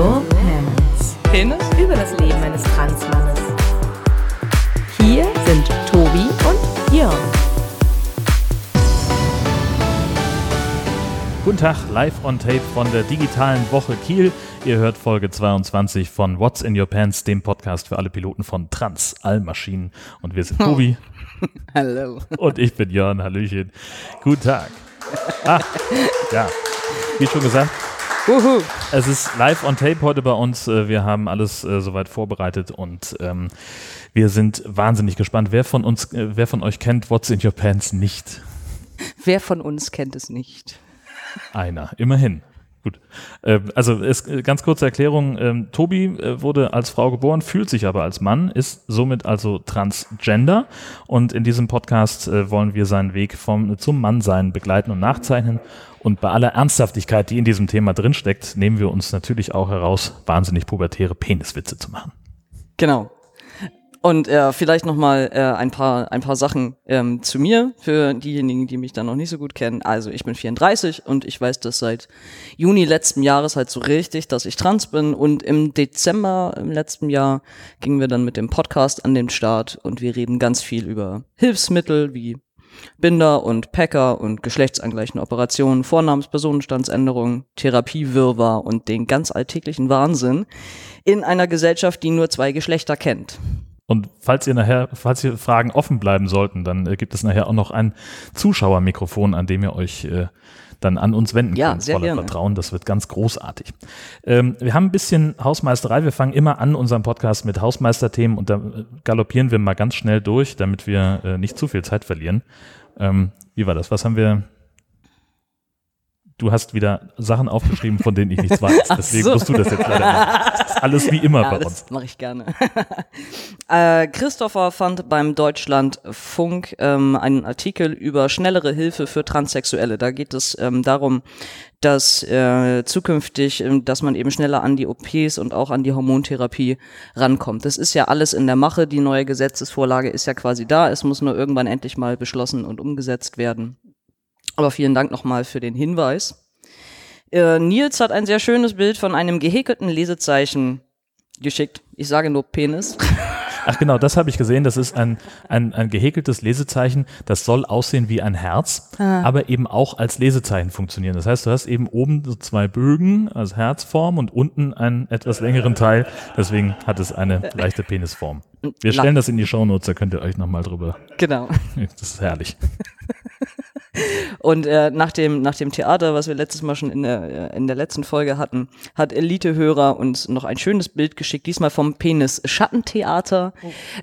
your pants? Penis? Über das Leben eines Transmannes. Hier sind Tobi und Jörn. Guten Tag, live on tape von der digitalen Woche Kiel. Ihr hört Folge 22 von What's in Your Pants, dem Podcast für alle Piloten von Trans Allmaschinen. Und wir sind Tobi Hallo. und ich bin Jörn. Hallöchen. Guten Tag. Ah, ja, wie schon gesagt, Uhu. es ist live on tape heute bei uns. Äh, Wir haben alles äh, soweit vorbereitet und ähm, wir sind wahnsinnig gespannt. Wer von uns, äh, wer von euch kennt What's in Your Pants nicht? Wer von uns kennt es nicht? Einer, immerhin. Gut. Ähm, also es, äh, ganz kurze Erklärung. Ähm, Tobi äh, wurde als Frau geboren, fühlt sich aber als Mann, ist somit also transgender. Und in diesem Podcast äh, wollen wir seinen Weg vom, zum Mannsein begleiten und nachzeichnen. Und bei aller Ernsthaftigkeit, die in diesem Thema drinsteckt, nehmen wir uns natürlich auch heraus, wahnsinnig pubertäre Peniswitze zu machen. Genau. Und äh, vielleicht noch mal äh, ein paar ein paar Sachen ähm, zu mir für diejenigen, die mich dann noch nicht so gut kennen. Also ich bin 34 und ich weiß das seit Juni letzten Jahres halt so richtig, dass ich trans bin. Und im Dezember im letzten Jahr gingen wir dann mit dem Podcast an den Start und wir reden ganz viel über Hilfsmittel wie Binder und Packer und geschlechtsangleichende Operationen, Vornamenspersonenstandsänderung, Therapiewirrwarr und den ganz alltäglichen Wahnsinn in einer Gesellschaft, die nur zwei Geschlechter kennt. Und falls ihr nachher, falls ihr Fragen offen bleiben sollten, dann äh, gibt es nachher auch noch ein Zuschauermikrofon, an dem ihr euch äh, dann an uns wenden Ja, könnt. sehr Voller gerne. Vertrauen, das wird ganz großartig. Ähm, wir haben ein bisschen Hausmeisterei. Wir fangen immer an unserem Podcast mit Hausmeisterthemen und da äh, galoppieren wir mal ganz schnell durch, damit wir äh, nicht zu viel Zeit verlieren. Ähm, wie war das? Was haben wir? Du hast wieder Sachen aufgeschrieben, von denen ich nichts weiß. Deswegen so. musst du das jetzt leider machen. Das ist alles wie immer Ja, bei uns. das mache ich gerne. äh, Christopher fand beim Deutschlandfunk ähm, einen Artikel über schnellere Hilfe für Transsexuelle. Da geht es ähm, darum, dass äh, zukünftig, ähm, dass man eben schneller an die OPs und auch an die Hormontherapie rankommt. Das ist ja alles in der Mache. Die neue Gesetzesvorlage ist ja quasi da. Es muss nur irgendwann endlich mal beschlossen und umgesetzt werden. Aber vielen Dank nochmal für den Hinweis. Äh, Nils hat ein sehr schönes Bild von einem gehäkelten Lesezeichen geschickt. Ich sage nur Penis. Ach genau, das habe ich gesehen. Das ist ein, ein, ein gehäkeltes Lesezeichen. Das soll aussehen wie ein Herz, aber eben auch als Lesezeichen funktionieren. Das heißt, du hast eben oben so zwei Bögen als Herzform und unten einen etwas längeren Teil. Deswegen hat es eine leichte Penisform. Wir stellen das in die Shownotes, da könnt ihr euch nochmal drüber. Genau. Das ist herrlich. Und äh, nach, dem, nach dem Theater, was wir letztes Mal schon in der, äh, in der letzten Folge hatten, hat Elite-Hörer uns noch ein schönes Bild geschickt, diesmal vom Penis-Schattentheater,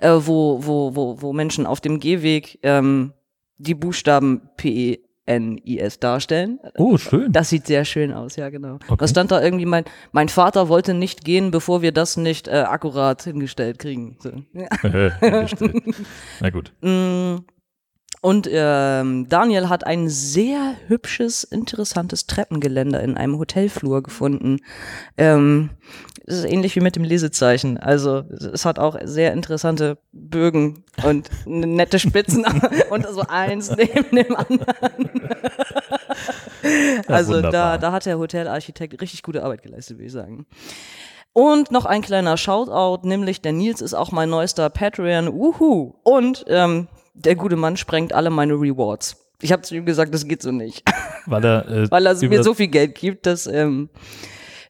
äh, wo, wo, wo, wo Menschen auf dem Gehweg ähm, die Buchstaben P-E-N-I-S darstellen. Oh, schön. Das sieht sehr schön aus, ja, genau. Okay. Da stand da irgendwie, mein, mein Vater wollte nicht gehen, bevor wir das nicht äh, akkurat hingestellt kriegen. So. Hingestellt. Na gut. Und ähm, Daniel hat ein sehr hübsches, interessantes Treppengeländer in einem Hotelflur gefunden. Ähm, das ist ähnlich wie mit dem Lesezeichen. Also es hat auch sehr interessante Bögen und nette Spitzen und so eins neben dem anderen. also da, wunderbar. da hat der Hotelarchitekt richtig gute Arbeit geleistet, würde ich sagen. Und noch ein kleiner Shoutout, nämlich der Nils ist auch mein neuester Patreon. Uhu. Und ähm, der gute Mann sprengt alle meine Rewards. Ich habe zu ihm gesagt, das geht so nicht, Weil er, äh, weil er mir so viel Geld gibt, dass ähm,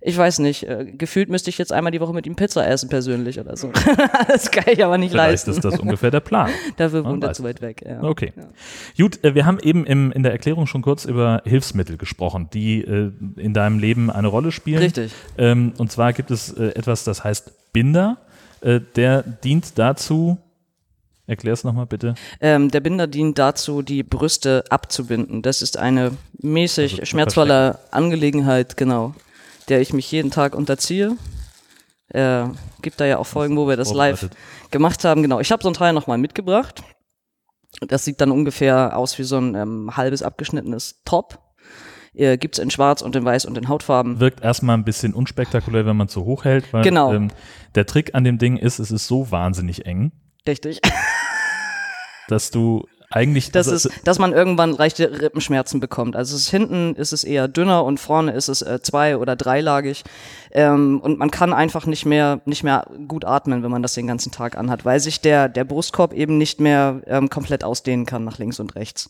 ich weiß nicht, äh, gefühlt müsste ich jetzt einmal die Woche mit ihm Pizza essen persönlich oder so. das kann ich aber nicht Vielleicht leisten. ist das ungefähr der Plan. Dafür wohnt er zu weit weg. Ja. Okay. Gut, äh, wir haben eben im, in der Erklärung schon kurz über Hilfsmittel gesprochen, die äh, in deinem Leben eine Rolle spielen. Richtig. Ähm, und zwar gibt es äh, etwas, das heißt Binder. Äh, der dient dazu, erklär es nochmal bitte. Ähm, der Binder dient dazu, die Brüste abzubinden. Das ist eine mäßig Also zu schmerzvolle Angelegenheit, genau, der ich mich jeden Tag unterziehe. Äh, gibt da ja auch Folgen, wo wir das live gemacht haben. Genau, ich habe so ein Teil nochmal mitgebracht. Das sieht dann ungefähr aus wie so ein ähm, halbes abgeschnittenes Top. Äh, gibt's in Schwarz und in Weiß und in Hautfarben. Wirkt erstmal ein bisschen unspektakulär, wenn man es so hoch hält, weil Genau. ähm, der Trick an dem Ding ist, es ist so wahnsinnig eng, Richtig. dass du eigentlich. Das also, ist, dass man irgendwann leichte Rippenschmerzen bekommt. Also ist, hinten ist es eher dünner und vorne ist es äh, zwei- oder dreilagig. Ähm, und man kann einfach nicht mehr, nicht mehr gut atmen, wenn man das den ganzen Tag anhat, weil sich der, der Brustkorb eben nicht mehr ähm, komplett ausdehnen kann nach links und rechts.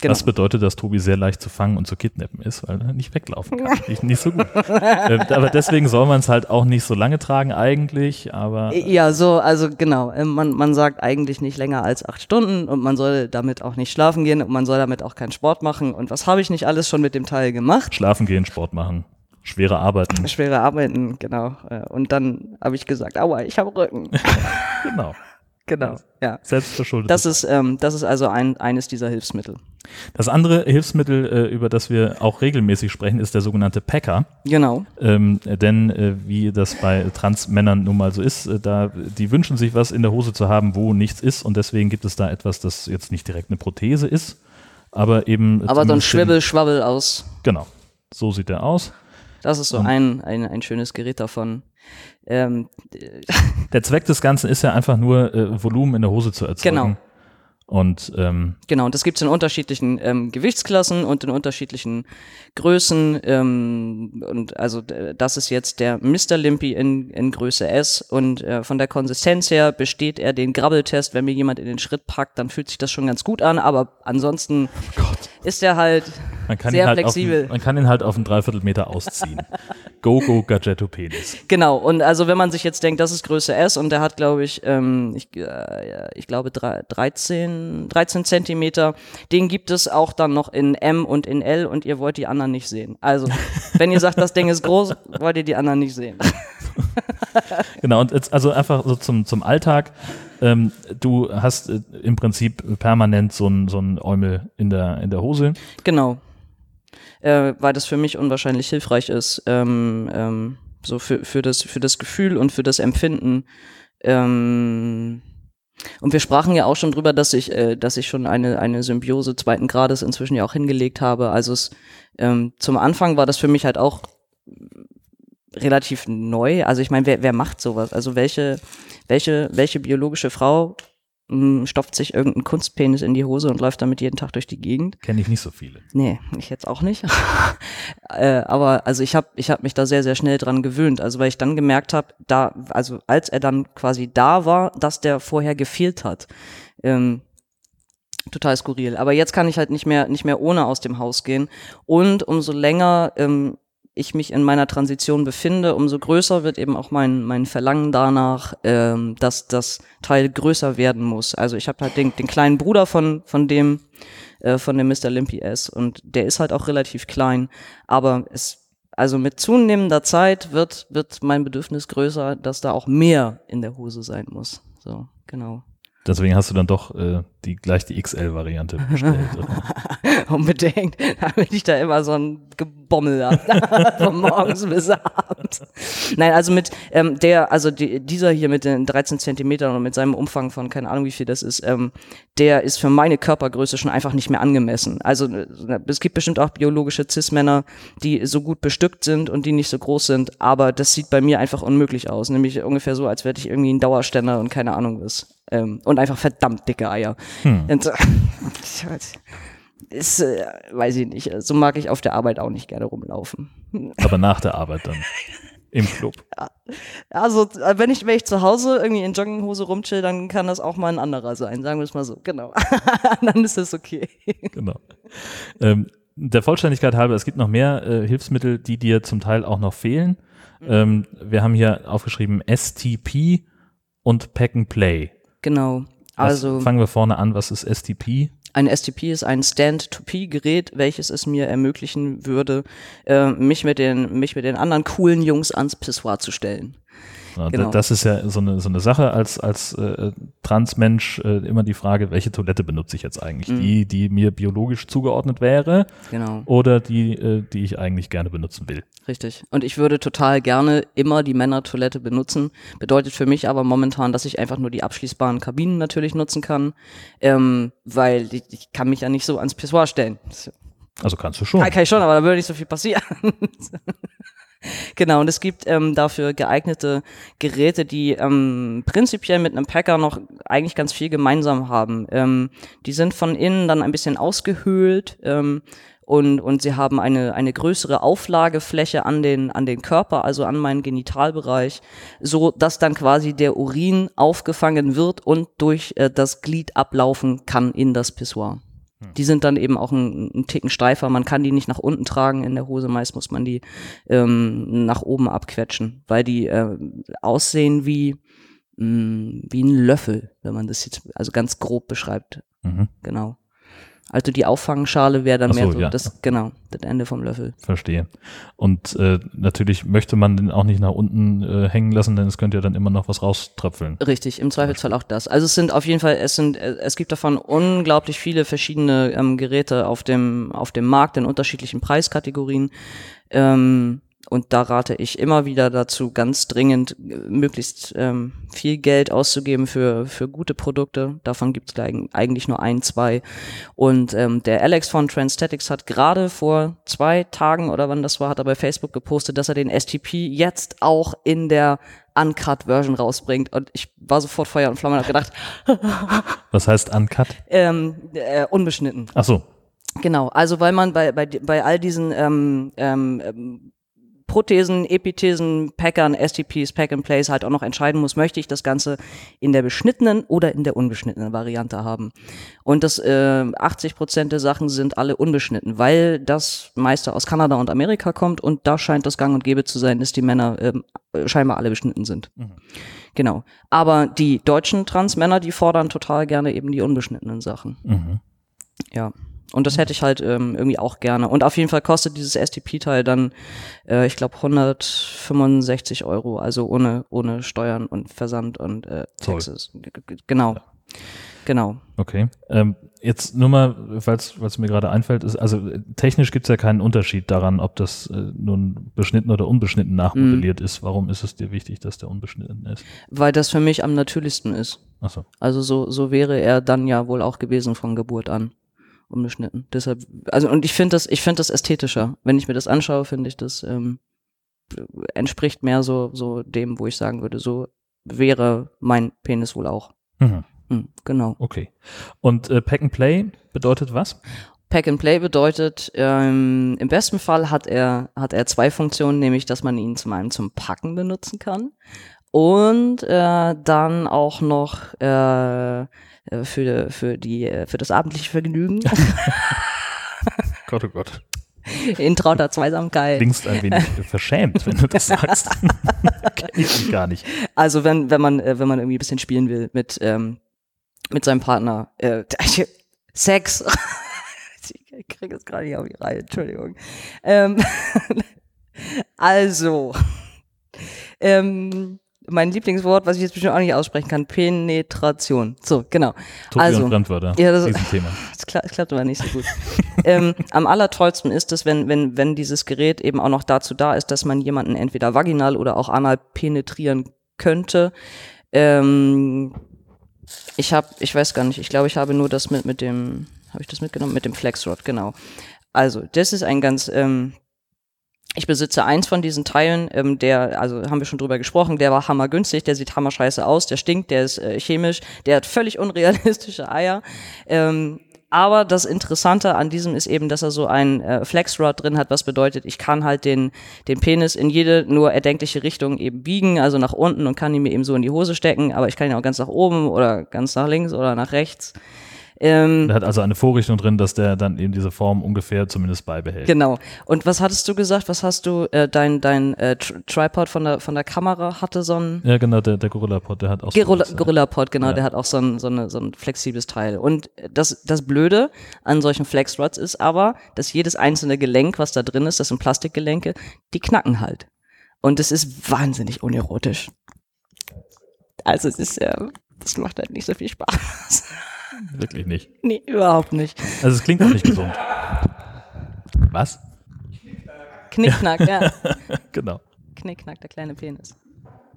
Genau. Das bedeutet, dass Tobi sehr leicht zu fangen und zu kidnappen ist, weil er nicht weglaufen kann. nicht, nicht so gut. äh, aber deswegen soll man es halt auch nicht so lange tragen eigentlich, aber. Ja, so, also genau. Ähm, man, man sagt eigentlich nicht länger als acht Stunden und man soll damit auch nicht schlafen gehen und man soll damit auch keinen Sport machen. Und was habe ich nicht alles schon mit dem Teil gemacht? Schlafen gehen, Sport machen. Schwere Arbeiten. Schwere Arbeiten, genau. Äh, und dann habe ich gesagt, aua, ich habe Rücken. genau. Genau, ja. Selbstverschuldet. Das ist, ähm, das ist also ein, eines dieser Hilfsmittel. Das andere Hilfsmittel, äh, über das wir auch regelmäßig sprechen, ist der sogenannte Packer. Genau. Ähm, denn äh, wie das bei Transmännern nun mal so ist, äh, da die wünschen sich was in der Hose zu haben, wo nichts ist und deswegen gibt es da etwas, das jetzt nicht direkt eine Prothese ist, aber eben. Aber so ein Schwibbel-Schwabbel aus. Genau. So sieht er aus. Das ist so ein, ein, ein schönes Gerät davon. Ähm, der Zweck des Ganzen ist ja einfach nur, äh, Volumen in der Hose zu erzeugen. Genau. Und ähm, genau, und das gibt es in unterschiedlichen ähm, Gewichtsklassen und in unterschiedlichen Größen. Ähm, und also das ist jetzt der Mr. Limpy in, in Größe S. Und äh, von der Konsistenz her besteht er den Grabbeltest. Wenn mir jemand in den Schritt packt, dann fühlt sich das schon ganz gut an. Aber ansonsten oh ist er halt sehr halt flexibel. Auf, man kann ihn halt auf einen Dreiviertelmeter ausziehen. go, go, Gadgetto Penis. Genau, und also wenn man sich jetzt denkt, das ist Größe S und der hat, glaube ich, ähm, ich, äh, ich glaube 13, 13 Zentimeter, den gibt es auch dann noch in M und in L und ihr wollt die anderen nicht sehen. Also, wenn ihr sagt, das Ding ist groß, wollt ihr die anderen nicht sehen. genau, und jetzt also einfach so zum, zum Alltag. Ähm, du hast äh, im Prinzip permanent so ein, so ein Eumel in der, in der Hose. Genau. Äh, weil das für mich unwahrscheinlich hilfreich ist, ähm, ähm, so für, für, das, für das Gefühl und für das Empfinden. Ähm, und wir sprachen ja auch schon drüber, dass ich, äh, dass ich schon eine, eine Symbiose zweiten Grades inzwischen ja auch hingelegt habe. Also es, ähm, zum Anfang war das für mich halt auch relativ neu. Also ich meine, wer, wer macht sowas? Also welche, welche, welche biologische Frau stopft sich irgendeinen Kunstpenis in die Hose und läuft damit jeden Tag durch die Gegend? Kenne ich nicht so viele. Nee, ich jetzt auch nicht. äh, aber also ich habe ich hab mich da sehr, sehr schnell dran gewöhnt. Also weil ich dann gemerkt habe, da, also als er dann quasi da war, dass der vorher gefehlt hat. Ähm, total skurril. Aber jetzt kann ich halt nicht mehr, nicht mehr ohne aus dem Haus gehen. Und umso länger ähm, ich mich in meiner Transition befinde, umso größer wird eben auch mein, mein Verlangen danach, ähm, dass das Teil größer werden muss. Also ich habe halt den, den kleinen Bruder von, von dem, äh, von dem Mr. Limpy S und der ist halt auch relativ klein, aber es, also mit zunehmender Zeit wird, wird mein Bedürfnis größer, dass da auch mehr in der Hose sein muss. So, genau. Deswegen hast du dann doch äh, die, gleich die XL-Variante bestellt. Unbedingt, damit ich da immer so ein Gebommel habe, von morgens bis abends. Nein, also mit ähm, der, also die, dieser hier mit den 13 Zentimetern und mit seinem Umfang von keine Ahnung wie viel das ist, ähm, der ist für meine Körpergröße schon einfach nicht mehr angemessen. Also äh, es gibt bestimmt auch biologische Cis-Männer, die so gut bestückt sind und die nicht so groß sind, aber das sieht bei mir einfach unmöglich aus. Nämlich ungefähr so, als wäre ich irgendwie ein Dauerständer und keine Ahnung was. Ähm, und einfach verdammt dicke Eier. Hm. Und, äh, ist, äh, weiß ich nicht, so mag ich auf der Arbeit auch nicht gerne rumlaufen. Aber nach der Arbeit dann. Im Club. Ja. Also, äh, wenn ich, wenn ich zu Hause irgendwie in Jogginghose rumchill, dann kann das auch mal ein anderer sein, sagen wir es mal so. Genau. dann ist das okay. Genau. Ähm, der Vollständigkeit halber, es gibt noch mehr äh, Hilfsmittel, die dir zum Teil auch noch fehlen. Mhm. Ähm, wir haben hier aufgeschrieben STP und Pack and Play. Genau. Also was, fangen wir vorne an, was ist STP? Ein STP ist ein Stand-to-P-Gerät, welches es mir ermöglichen würde, äh, mich, mit den, mich mit den anderen coolen Jungs ans Pissoir zu stellen. Ja, genau. Das ist ja so eine, so eine Sache als, als äh, Transmensch äh, immer die Frage, welche Toilette benutze ich jetzt eigentlich? Mhm. Die, die mir biologisch zugeordnet wäre genau. oder die, äh, die ich eigentlich gerne benutzen will. Richtig. Und ich würde total gerne immer die Männertoilette benutzen. Bedeutet für mich aber momentan, dass ich einfach nur die abschließbaren Kabinen natürlich nutzen kann, ähm, weil ich, ich kann mich ja nicht so ans Pissoir stellen. Also kannst du schon. Kann, kann ich schon, aber da würde nicht so viel passieren. Genau, und es gibt ähm, dafür geeignete Geräte, die ähm, prinzipiell mit einem Packer noch eigentlich ganz viel gemeinsam haben. Ähm, die sind von innen dann ein bisschen ausgehöhlt ähm, und, und sie haben eine, eine größere Auflagefläche an den, an den Körper, also an meinen Genitalbereich, so dass dann quasi der Urin aufgefangen wird und durch äh, das Glied ablaufen kann in das Pissoir. Die sind dann eben auch ein, ein Ticken steifer. Man kann die nicht nach unten tragen in der Hose. Meist muss man die ähm, nach oben abquetschen, weil die äh, aussehen wie, mh, wie ein Löffel, wenn man das jetzt also ganz grob beschreibt. Mhm. Genau. Also die Auffangschale wäre dann so, mehr so ja. das, genau, das Ende vom Löffel. Verstehe. Und äh, natürlich möchte man den auch nicht nach unten äh, hängen lassen, denn es könnte ja dann immer noch was rauströpfeln. Richtig, im Zweifelsfall auch das. Also es sind auf jeden Fall, es sind, äh, es gibt davon unglaublich viele verschiedene ähm, Geräte auf dem, auf dem Markt in unterschiedlichen Preiskategorien. Ähm, und da rate ich immer wieder dazu, ganz dringend äh, möglichst ähm, viel Geld auszugeben für, für gute Produkte. Davon gibt es eigentlich nur ein, zwei. Und ähm, der Alex von Transstatics hat gerade vor zwei Tagen oder wann das war, hat er bei Facebook gepostet, dass er den STP jetzt auch in der Uncut-Version rausbringt. Und ich war sofort Feuer und Flamme und hab gedacht, Was heißt Uncut? ähm, äh, unbeschnitten. Ach so. Genau, also weil man bei, bei, bei all diesen ähm, ähm, ähm, Prothesen, Epithesen, Packern, STPs, Pack and Plays halt auch noch entscheiden muss, möchte ich das Ganze in der beschnittenen oder in der unbeschnittenen Variante haben. Und das äh, 80 Prozent der Sachen sind alle unbeschnitten, weil das meiste aus Kanada und Amerika kommt und da scheint das Gang und Gäbe zu sein, dass die Männer ähm, scheinbar alle beschnitten sind. Genau. Aber die deutschen Transmänner, die fordern total gerne eben die unbeschnittenen Sachen. Mhm. Ja. Und das hätte ich halt ähm, irgendwie auch gerne. Und auf jeden Fall kostet dieses STP-Teil dann, äh, ich glaube, 165 Euro, also ohne, ohne Steuern und Versand und äh. Taxes. Genau. Genau. Okay. Ähm, jetzt nur mal, falls es mir gerade einfällt, ist, also äh, technisch gibt es ja keinen Unterschied daran, ob das äh, nun beschnitten oder unbeschnitten nachmodelliert ist. Warum ist es dir wichtig, dass der unbeschnitten ist? Weil das für mich am natürlichsten ist. Achso. Also so, so wäre er dann ja wohl auch gewesen von Geburt an. Unbeschnitten. Deshalb, also und ich finde das, ich finde das ästhetischer. Wenn ich mir das anschaue, finde ich das ähm, entspricht mehr so, so dem, wo ich sagen würde, so wäre mein Penis wohl auch. Mhm. Hm, genau. Okay. Und äh, Pack and Play bedeutet was? Pack and Play bedeutet, ähm, im besten Fall hat er, hat er zwei Funktionen, nämlich, dass man ihn zum einen zum Packen benutzen kann und äh, dann auch noch äh, für, für, die, äh, für das abendliche Vergnügen Gott, oh Gott. in trauter Zweisamkeit. Klingst ein wenig verschämt, wenn du das sagst. Kenn ich gar nicht. Also wenn, wenn man, äh, wenn man irgendwie ein bisschen spielen will mit, ähm, mit seinem Partner. Äh, Sex. ich kriege es gerade nicht auf die Reihe, Entschuldigung. Ähm, also, ähm, mein Lieblingswort, was ich jetzt bestimmt auch nicht aussprechen kann, Penetration. So, genau. Tobi also, und Fremdwörter. ja, das- Thema. das klappt, das klappt aber nicht so gut. ähm, am allertollsten ist es, wenn, wenn, wenn dieses Gerät eben auch noch dazu da ist, dass man jemanden entweder vaginal oder auch anal penetrieren könnte. Ähm, ich habe, ich weiß gar nicht, ich glaube, ich habe nur das mit, mit dem, habe ich das mitgenommen? Mit dem Flexrod, genau. Also, das ist ein ganz, ähm, ich besitze eins von diesen Teilen, ähm, der, also haben wir schon drüber gesprochen, der war hammergünstig, der sieht hammerscheiße aus, der stinkt, der ist äh, chemisch, der hat völlig unrealistische Eier. Ähm, aber das Interessante an diesem ist eben, dass er so ein äh, Flexrod drin hat, was bedeutet, ich kann halt den, den Penis in jede nur erdenkliche Richtung eben biegen, also nach unten und kann ihn mir eben so in die Hose stecken, aber ich kann ihn auch ganz nach oben oder ganz nach links oder nach rechts. Ähm, Der hat also eine Vorrichtung drin, dass der dann eben diese Form ungefähr zumindest beibehält. Genau. Und was hattest du gesagt? Was hast du? Äh, dein dein äh, Tri- Tripod von der von der Kamera hatte so ein Ja, genau, der, der Gorilla-Pod, der hat auch so Gorilla, was, äh, Gorilla Pod, genau, Ja. der hat auch so ein, so, eine, so ein flexibles Teil. Und das, das Blöde an solchen Flexrods ist aber, dass jedes einzelne Gelenk, was da drin ist, das sind Plastikgelenke, die knacken halt. Und es ist wahnsinnig unerotisch. Also es ist, äh, das macht halt nicht so viel Spaß. Wirklich nicht. nee, überhaupt nicht. Also es klingt auch nicht gesund. Was? Knickknack, ja. Genau. Knickknack, der kleine Penis.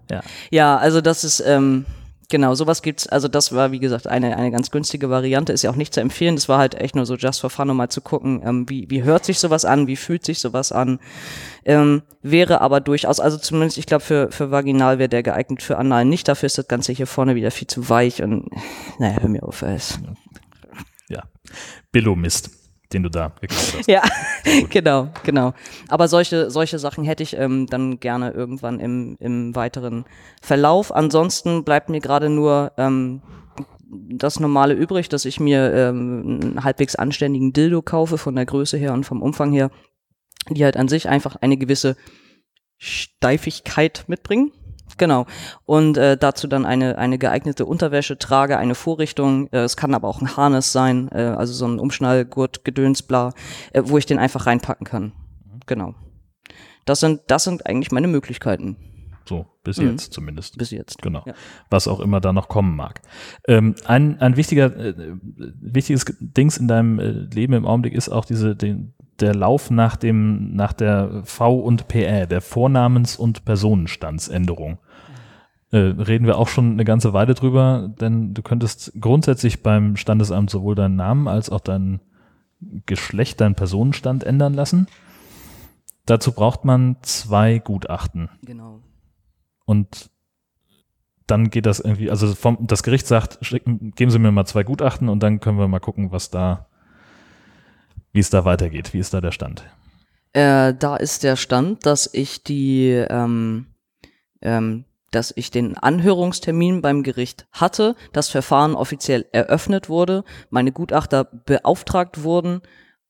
Ja. Ja, also das ist, ähm, Genau, sowas gibt's. Also das war, wie gesagt, eine, eine ganz günstige Variante. Ist ja auch nicht zu empfehlen. Das war halt echt nur so just for fun, um mal zu gucken, ähm, wie, wie hört sich sowas an, wie fühlt sich sowas an. Ähm, wäre aber durchaus, also zumindest, ich glaube, für, für Vaginal wäre der geeignet, für Anal nicht. Dafür ist das Ganze hier vorne wieder viel zu weich und naja, hör mir auf. Es. Ja. Billo-Mist, den du da gekauft hast. Ja, genau, genau. Aber solche, solche Sachen hätte ich ähm, dann gerne irgendwann im, im weiteren Verlauf. Ansonsten bleibt mir gerade nur ähm, das Normale übrig, dass ich mir ähm, einen halbwegs anständigen Dildo kaufe von der Größe her und vom Umfang her, die halt an sich einfach eine gewisse Steifigkeit mitbringen. Genau. Und äh, dazu dann eine, eine geeignete Unterwäsche trage, eine Vorrichtung. Äh, es kann aber auch ein Harness sein, äh, also so ein Umschnallgurt, Gedöns, bla, äh, wo ich den einfach reinpacken kann. Genau. Das sind, das sind eigentlich meine Möglichkeiten So, bis Mhm. jetzt zumindest. bis jetzt. Genau. Ja. Was auch immer da noch kommen mag. Ähm, ein, ein wichtiger, äh, wichtiges Dings in deinem äh, Leben im Augenblick ist auch diese, den, der Lauf nach dem, nach der V und PE, der Vornamens- und Personenstandsänderung. Äh, reden wir auch schon eine ganze Weile drüber, denn du könntest grundsätzlich beim Standesamt sowohl deinen Namen als auch dein Geschlecht, deinen Personenstand ändern lassen. Dazu braucht man zwei Gutachten. Genau. Und dann geht das irgendwie, also vom, das Gericht sagt, schicken, geben Sie mir mal zwei Gutachten und dann können wir mal gucken, was da, wie es da weitergeht. Wie ist da der Stand? Äh, da ist der Stand, dass ich die, ähm, ähm, dass ich den Anhörungstermin beim Gericht hatte, das Verfahren offiziell eröffnet wurde, meine Gutachter beauftragt wurden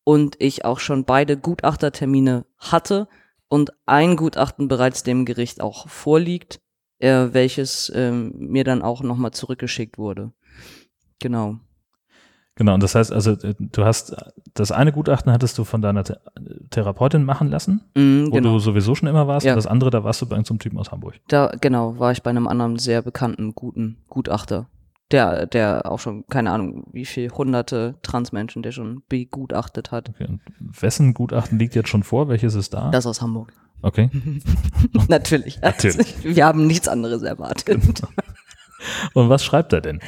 und ich auch schon beide Gutachtertermine hatte und ein Gutachten bereits dem Gericht auch vorliegt, äh, welches ähm, mir dann auch nochmal zurückgeschickt wurde. Genau. Genau, und das heißt also, äh, du hast, das eine Gutachten hattest du von deiner The Therapeutin machen lassen, Mm, wo genau. du sowieso schon immer warst, Ja. und das andere, da warst du bei irgendeinem Typen aus Hamburg. Da, genau, war ich bei einem anderen sehr bekannten, guten Gutachter. Der, der auch schon, keine Ahnung, wie viel hunderte Transmenschen der schon begutachtet hat. Okay, und wessen Gutachten liegt jetzt schon vor? Welches ist da? Das aus Hamburg. Okay. Natürlich. Natürlich. Wir haben nichts anderes erwartet. Und was schreibt er denn?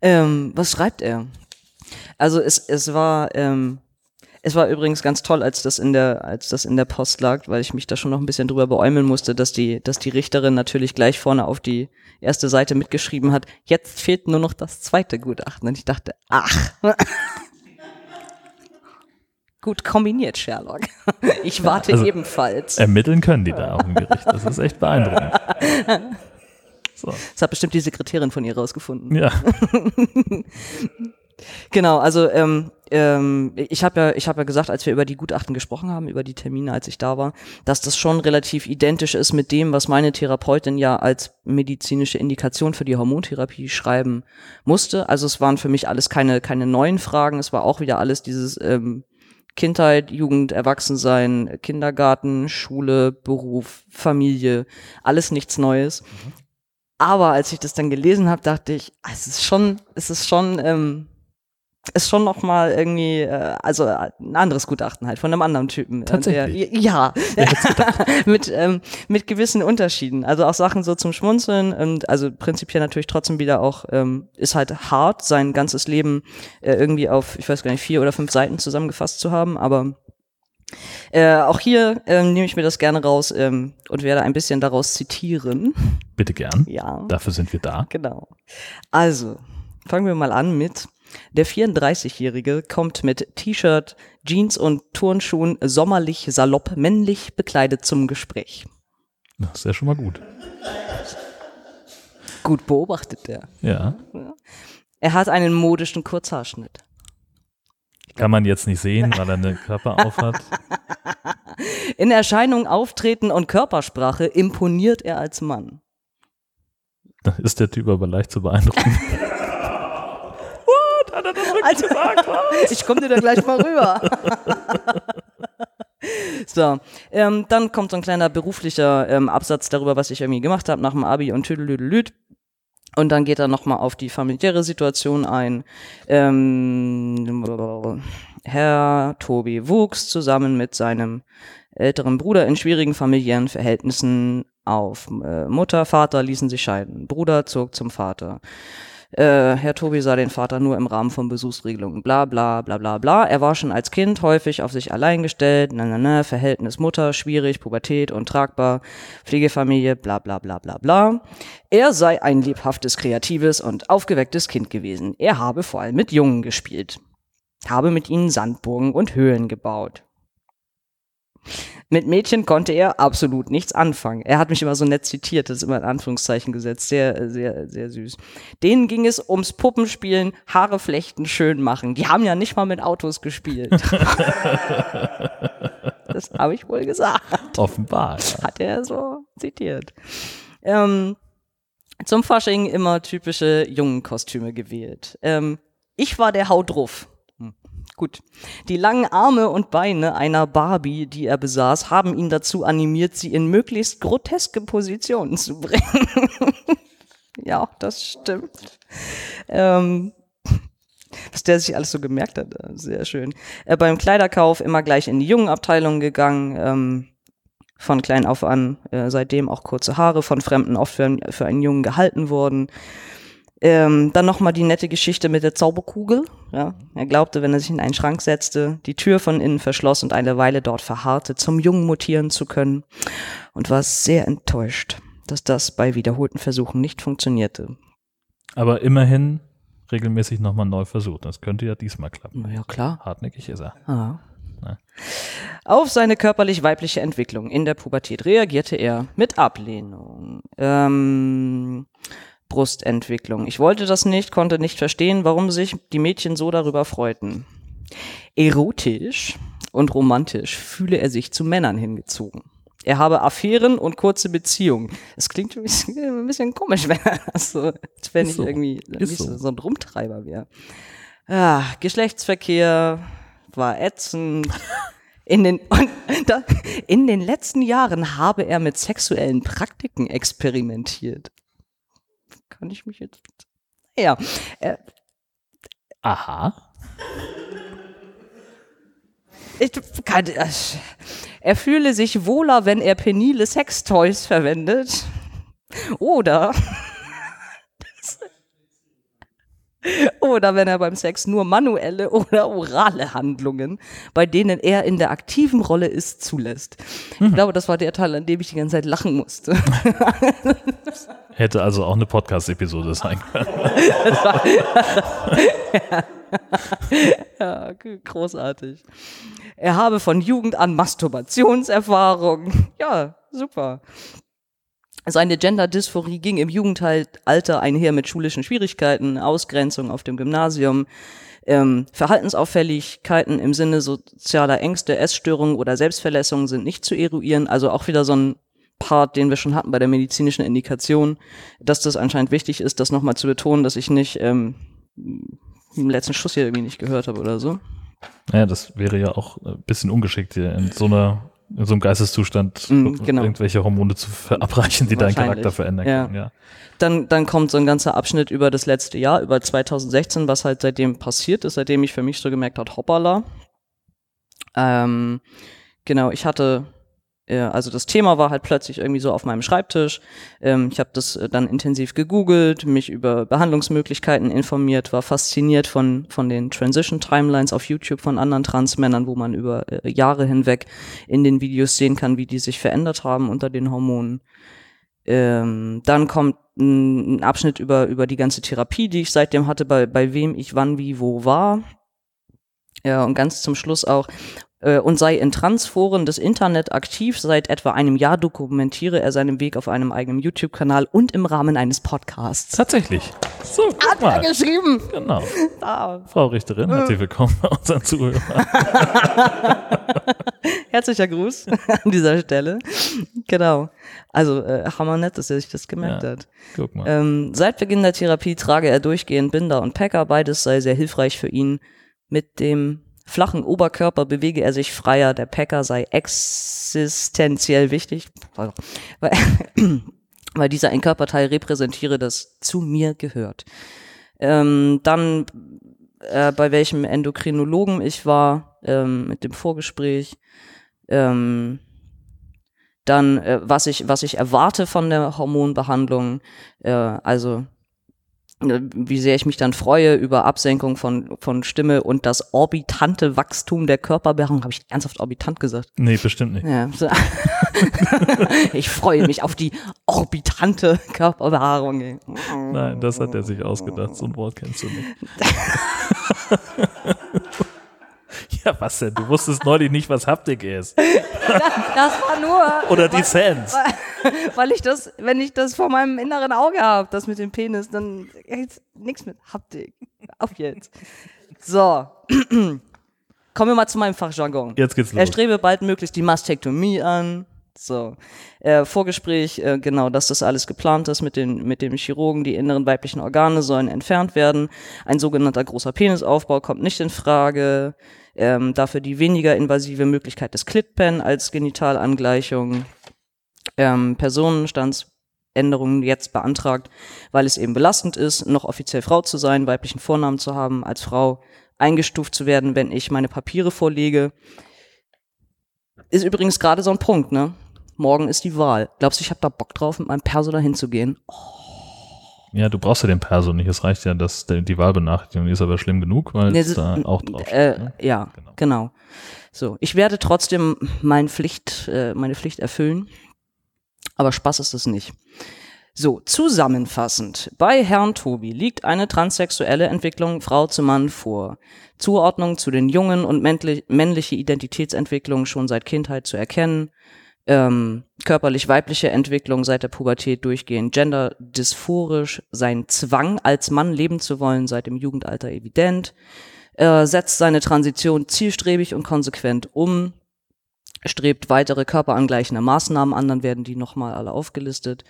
Ähm, was schreibt er? Also es, es war, ähm, es war übrigens ganz toll, als das in der, als das in der Post lag, weil ich mich da schon noch ein bisschen drüber beäumeln musste, dass die, dass die Richterin natürlich gleich vorne auf die erste Seite mitgeschrieben hat. Jetzt fehlt nur noch das zweite Gutachten. Und ich dachte, ach. Gut kombiniert, Sherlock. Ich warte also- ebenfalls. Ermitteln können die da auch im Gericht. Das ist echt beeindruckend. So. Das hat bestimmt die Sekretärin von ihr rausgefunden. Ja, Genau, also ähm, ähm, ich habe ja, ich habe ja gesagt, als wir über die Gutachten gesprochen haben, über die Termine, als ich da war, dass das schon relativ identisch ist mit dem, was meine Therapeutin ja als medizinische Indikation für die Hormontherapie schreiben musste. Also es waren für mich alles keine keine neuen Fragen. Es war auch wieder alles dieses ähm, Kindheit, Jugend, Erwachsensein, Kindergarten, Schule, Beruf, Familie, alles nichts Neues. Aber als ich das dann gelesen habe, dachte ich, es ist schon, es ist schon, ähm, ist schon noch mal irgendwie, äh, also äh, ein anderes Gutachten halt von einem anderen Typen. Äh, Tatsächlich? Der, ja, mit ähm, mit gewissen Unterschieden. Also auch Sachen so zum Schmunzeln und also prinzipiell natürlich trotzdem wieder auch ähm, ist halt hart, sein ganzes Leben äh, irgendwie auf, ich weiß gar nicht, vier oder fünf Seiten zusammengefasst zu haben, aber äh, auch hier ähm, nehme ich mir das gerne raus ähm, und werde ein bisschen daraus zitieren. bitte gern. Ja. Dafür sind wir da. Genau. Also, fangen wir mal an mit der 34-Jährige kommt mit T-Shirt, Jeans und Turnschuhen sommerlich salopp männlich bekleidet zum Gespräch. Das ist ja schon mal gut. Gut beobachtet der. Ja. Er hat einen modischen Kurzhaarschnitt. Kann man jetzt nicht sehen, weil er eine Körper aufhat. In Erscheinung, Auftreten und Körpersprache imponiert er als Mann. Da ist der Typ aber leicht zu beeindrucken. Also, ich komme dir da gleich mal rüber. so, ähm, dann kommt so ein kleiner beruflicher ähm, Absatz darüber, was ich irgendwie gemacht habe nach dem Abi und tüdelüdelüd. Und dann geht er nochmal auf die familiäre Situation ein. Ähm, Herr Tobi wuchs zusammen mit seinem älteren Bruder in schwierigen familiären Verhältnissen auf äh, Mutter, Vater ließen sich scheiden. Bruder zog zum Vater. Äh, Herr Tobi sah den Vater nur im Rahmen von Besuchsregelungen, bla bla bla bla bla. Er war schon als Kind häufig auf sich allein gestellt, na na na, Verhältnis Mutter, schwierig, Pubertät, untragbar, Pflegefamilie, bla bla bla bla bla. Er sei ein lebhaftes, kreatives und aufgewecktes Kind gewesen. Er habe vor allem mit Jungen gespielt, habe mit ihnen Sandburgen und Höhlen gebaut. Mit Mädchen konnte er absolut nichts anfangen. Er hat mich immer so nett zitiert, das ist immer in Anführungszeichen gesetzt. Sehr, sehr, sehr süß. Denen ging es ums Puppenspielen, Haare flechten, schön machen. Die haben ja nicht mal mit Autos gespielt. das habe ich wohl gesagt. Offenbar. Ja. Hat er so zitiert. Ähm, zum Fasching immer typische Jungenkostüme gewählt. Ähm, ich war der Haut drauf. Gut. Die langen Arme und Beine einer Barbie, die er besaß, haben ihn dazu animiert, sie in möglichst groteske Positionen zu bringen. ja, das stimmt. Ähm, was der sich alles so gemerkt hat, äh, sehr schön. Äh, beim Kleiderkauf immer gleich in die Jungenabteilung gegangen, ähm, von klein auf an, äh, seitdem auch kurze Haare, von Fremden oft für, für einen Jungen gehalten worden. Ähm, dann nochmal die nette Geschichte mit der Zauberkugel. Ja, er glaubte, wenn er sich in einen Schrank setzte, die Tür von innen verschloss und eine Weile dort verharrte, zum Jungen mutieren zu können und war sehr enttäuscht, dass das bei wiederholten Versuchen nicht funktionierte. Aber immerhin regelmäßig nochmal neu versucht. Das könnte ja diesmal klappen. Na ja, klar. Hartnäckig ist er. Ah. Na. Auf seine körperlich-weibliche Entwicklung in der Pubertät reagierte er mit Ablehnung. Ähm, Brustentwicklung. Ich wollte das nicht, konnte nicht verstehen, warum sich die Mädchen so darüber freuten. Erotisch und romantisch fühle er sich zu Männern hingezogen. Er habe Affären und kurze Beziehungen. Es klingt ein bisschen, ein bisschen komisch, wenn er das so, wenn Ist ich so. irgendwie so. so. ein Rumtreiber wäre. Ah, Geschlechtsverkehr war ätzend. In den, da, in den letzten Jahren habe er mit sexuellen Praktiken experimentiert. Kann ich mich jetzt. Ja, äh, Aha. ich kann, äh, er fühle sich wohler, wenn er penile Sextoys verwendet. Oder. Oder wenn er beim Sex nur manuelle oder orale Handlungen, bei denen er in der aktiven Rolle ist, zulässt. Ich glaube, das war der Teil, an dem ich die ganze Zeit lachen musste. Hätte also auch eine Podcast-Episode sein können. Ja, g- großartig. Er habe von Jugend an Masturbationserfahrung. Ja, super. Seine Gender-Dysphorie ging im Jugendalter einher mit schulischen Schwierigkeiten, Ausgrenzung auf dem Gymnasium, ähm, Verhaltensauffälligkeiten im Sinne sozialer Ängste, Essstörungen oder Selbstverletzungen sind nicht zu eruieren. Also auch wieder so ein Part, den wir schon hatten bei der medizinischen Indikation, dass das anscheinend wichtig ist, das nochmal zu betonen, dass ich nicht ähm, den letzten Schuss hier irgendwie nicht gehört habe oder so. Ja, das wäre ja auch ein bisschen ungeschickt hier in so einer in so einem Geisteszustand Mm, genau. irgendwelche Hormone zu verabreichen, die deinen. Charakter verändern Ja. können. Ja. Dann, dann kommt so ein ganzer Abschnitt über das letzte Jahr, über 2016, was halt seitdem passiert ist, seitdem ich für mich so gemerkt habe, hoppala. Ähm, genau, ich hatte, also das Thema war halt plötzlich irgendwie so auf meinem Schreibtisch. Ähm, ich habe das äh, dann intensiv gegoogelt, mich über Behandlungsmöglichkeiten informiert, war fasziniert von, von den Transition Timelines auf YouTube von anderen Transmännern, wo man über äh, Jahre hinweg in den Videos sehen kann, wie die sich verändert haben unter den Hormonen. Ähm, dann kommt ein, Abschnitt über, über die ganze Therapie, die ich seitdem hatte, bei, bei wem ich wann, wie, wo war. Ja, und ganz zum Schluss auch, äh, und sei in Transforen des Internet aktiv. Seit etwa einem Jahr dokumentiere er seinen Weg auf einem eigenen YouTube-Kanal und im Rahmen eines Podcasts. Tatsächlich. So, guck mal. geschrieben. Genau. Da. Frau Richterin, herzlich willkommen bei unseren Zuhörern. Herzlicher Gruß an dieser Stelle. Genau. Also, äh, hammer nett, dass er sich das gemerkt Ja. hat. Guck mal. Ähm, seit Beginn der Therapie trage er durchgehend Binder und Packer. Beides sei sehr hilfreich für ihn. Mit dem flachen Oberkörper bewege er sich freier. Der Packer sei existenziell wichtig, weil, weil dieser ein Körperteil repräsentiere, das zu mir gehört. Ähm, dann äh, bei welchem Endokrinologen ich war ähm, mit dem Vorgespräch. Ähm, Dann, äh, was ich, was ich erwarte von der Hormonbehandlung, äh, also wie sehr ich mich dann freue über Absenkung von, von Stimme und das orbitante Wachstum der Körperbehaarung. Habe ich ernsthaft orbitant gesagt? Nee, bestimmt nicht. Ja. ich freue mich auf die orbitante Körperbehaarung. Nein, das hat er sich ausgedacht. So ein Wort kennst du nicht. ja, was denn? Du wusstest neulich nicht, was Haptik ist. Das war nur. Oder die Sense. weil ich das, wenn ich das vor meinem inneren Auge habe, das mit dem Penis, dann nichts mit Haptik. Auf jetzt. So. Kommen wir mal zu meinem Fachjargon. Jetzt geht's Er los. strebe bald möglichst die Mastektomie an. So. Äh, Vorgespräch, äh, genau, dass das alles geplant ist mit, den, mit dem Chirurgen. Die inneren weiblichen Organe sollen entfernt werden. Ein sogenannter großer Penisaufbau kommt nicht in Frage. Ähm, dafür die weniger invasive Möglichkeit des Clitpen als Genitalangleichung. Ähm, Personenstandsänderungen jetzt beantragt, weil es eben belastend ist, noch offiziell Frau zu sein, weiblichen Vornamen zu haben, als Frau eingestuft zu werden, wenn ich meine Papiere vorlege. Ist übrigens gerade so ein Punkt, ne? Morgen ist die Wahl. Glaubst du, ich habe da Bock drauf, mit meinem Perso dahin zu gehen? Ja, du brauchst ja den Perso nicht. Es reicht ja, dass die Wahlbenachrichtigung ist aber schlimm genug, weil es da auch drauf Äh, steht. Ne? Ja, Genau. genau. So, ich werde trotzdem mein Pflicht, äh, meine Pflicht erfüllen, aber Spaß ist es nicht. So, zusammenfassend. Bei Herrn Tobi liegt eine transsexuelle Entwicklung Frau zu Mann vor. Zuordnung zu den Jungen und männlich, männliche Identitätsentwicklung schon seit Kindheit zu erkennen. Ähm, körperlich-weibliche Entwicklung seit der Pubertät durchgehend genderdysphorisch, sein Zwang, als Mann leben zu wollen, seit dem Jugendalter evident. Er setzt seine Transition zielstrebig und konsequent um, strebt weitere körperangleichende Maßnahmen an, dann werden die nochmal alle aufgelistet.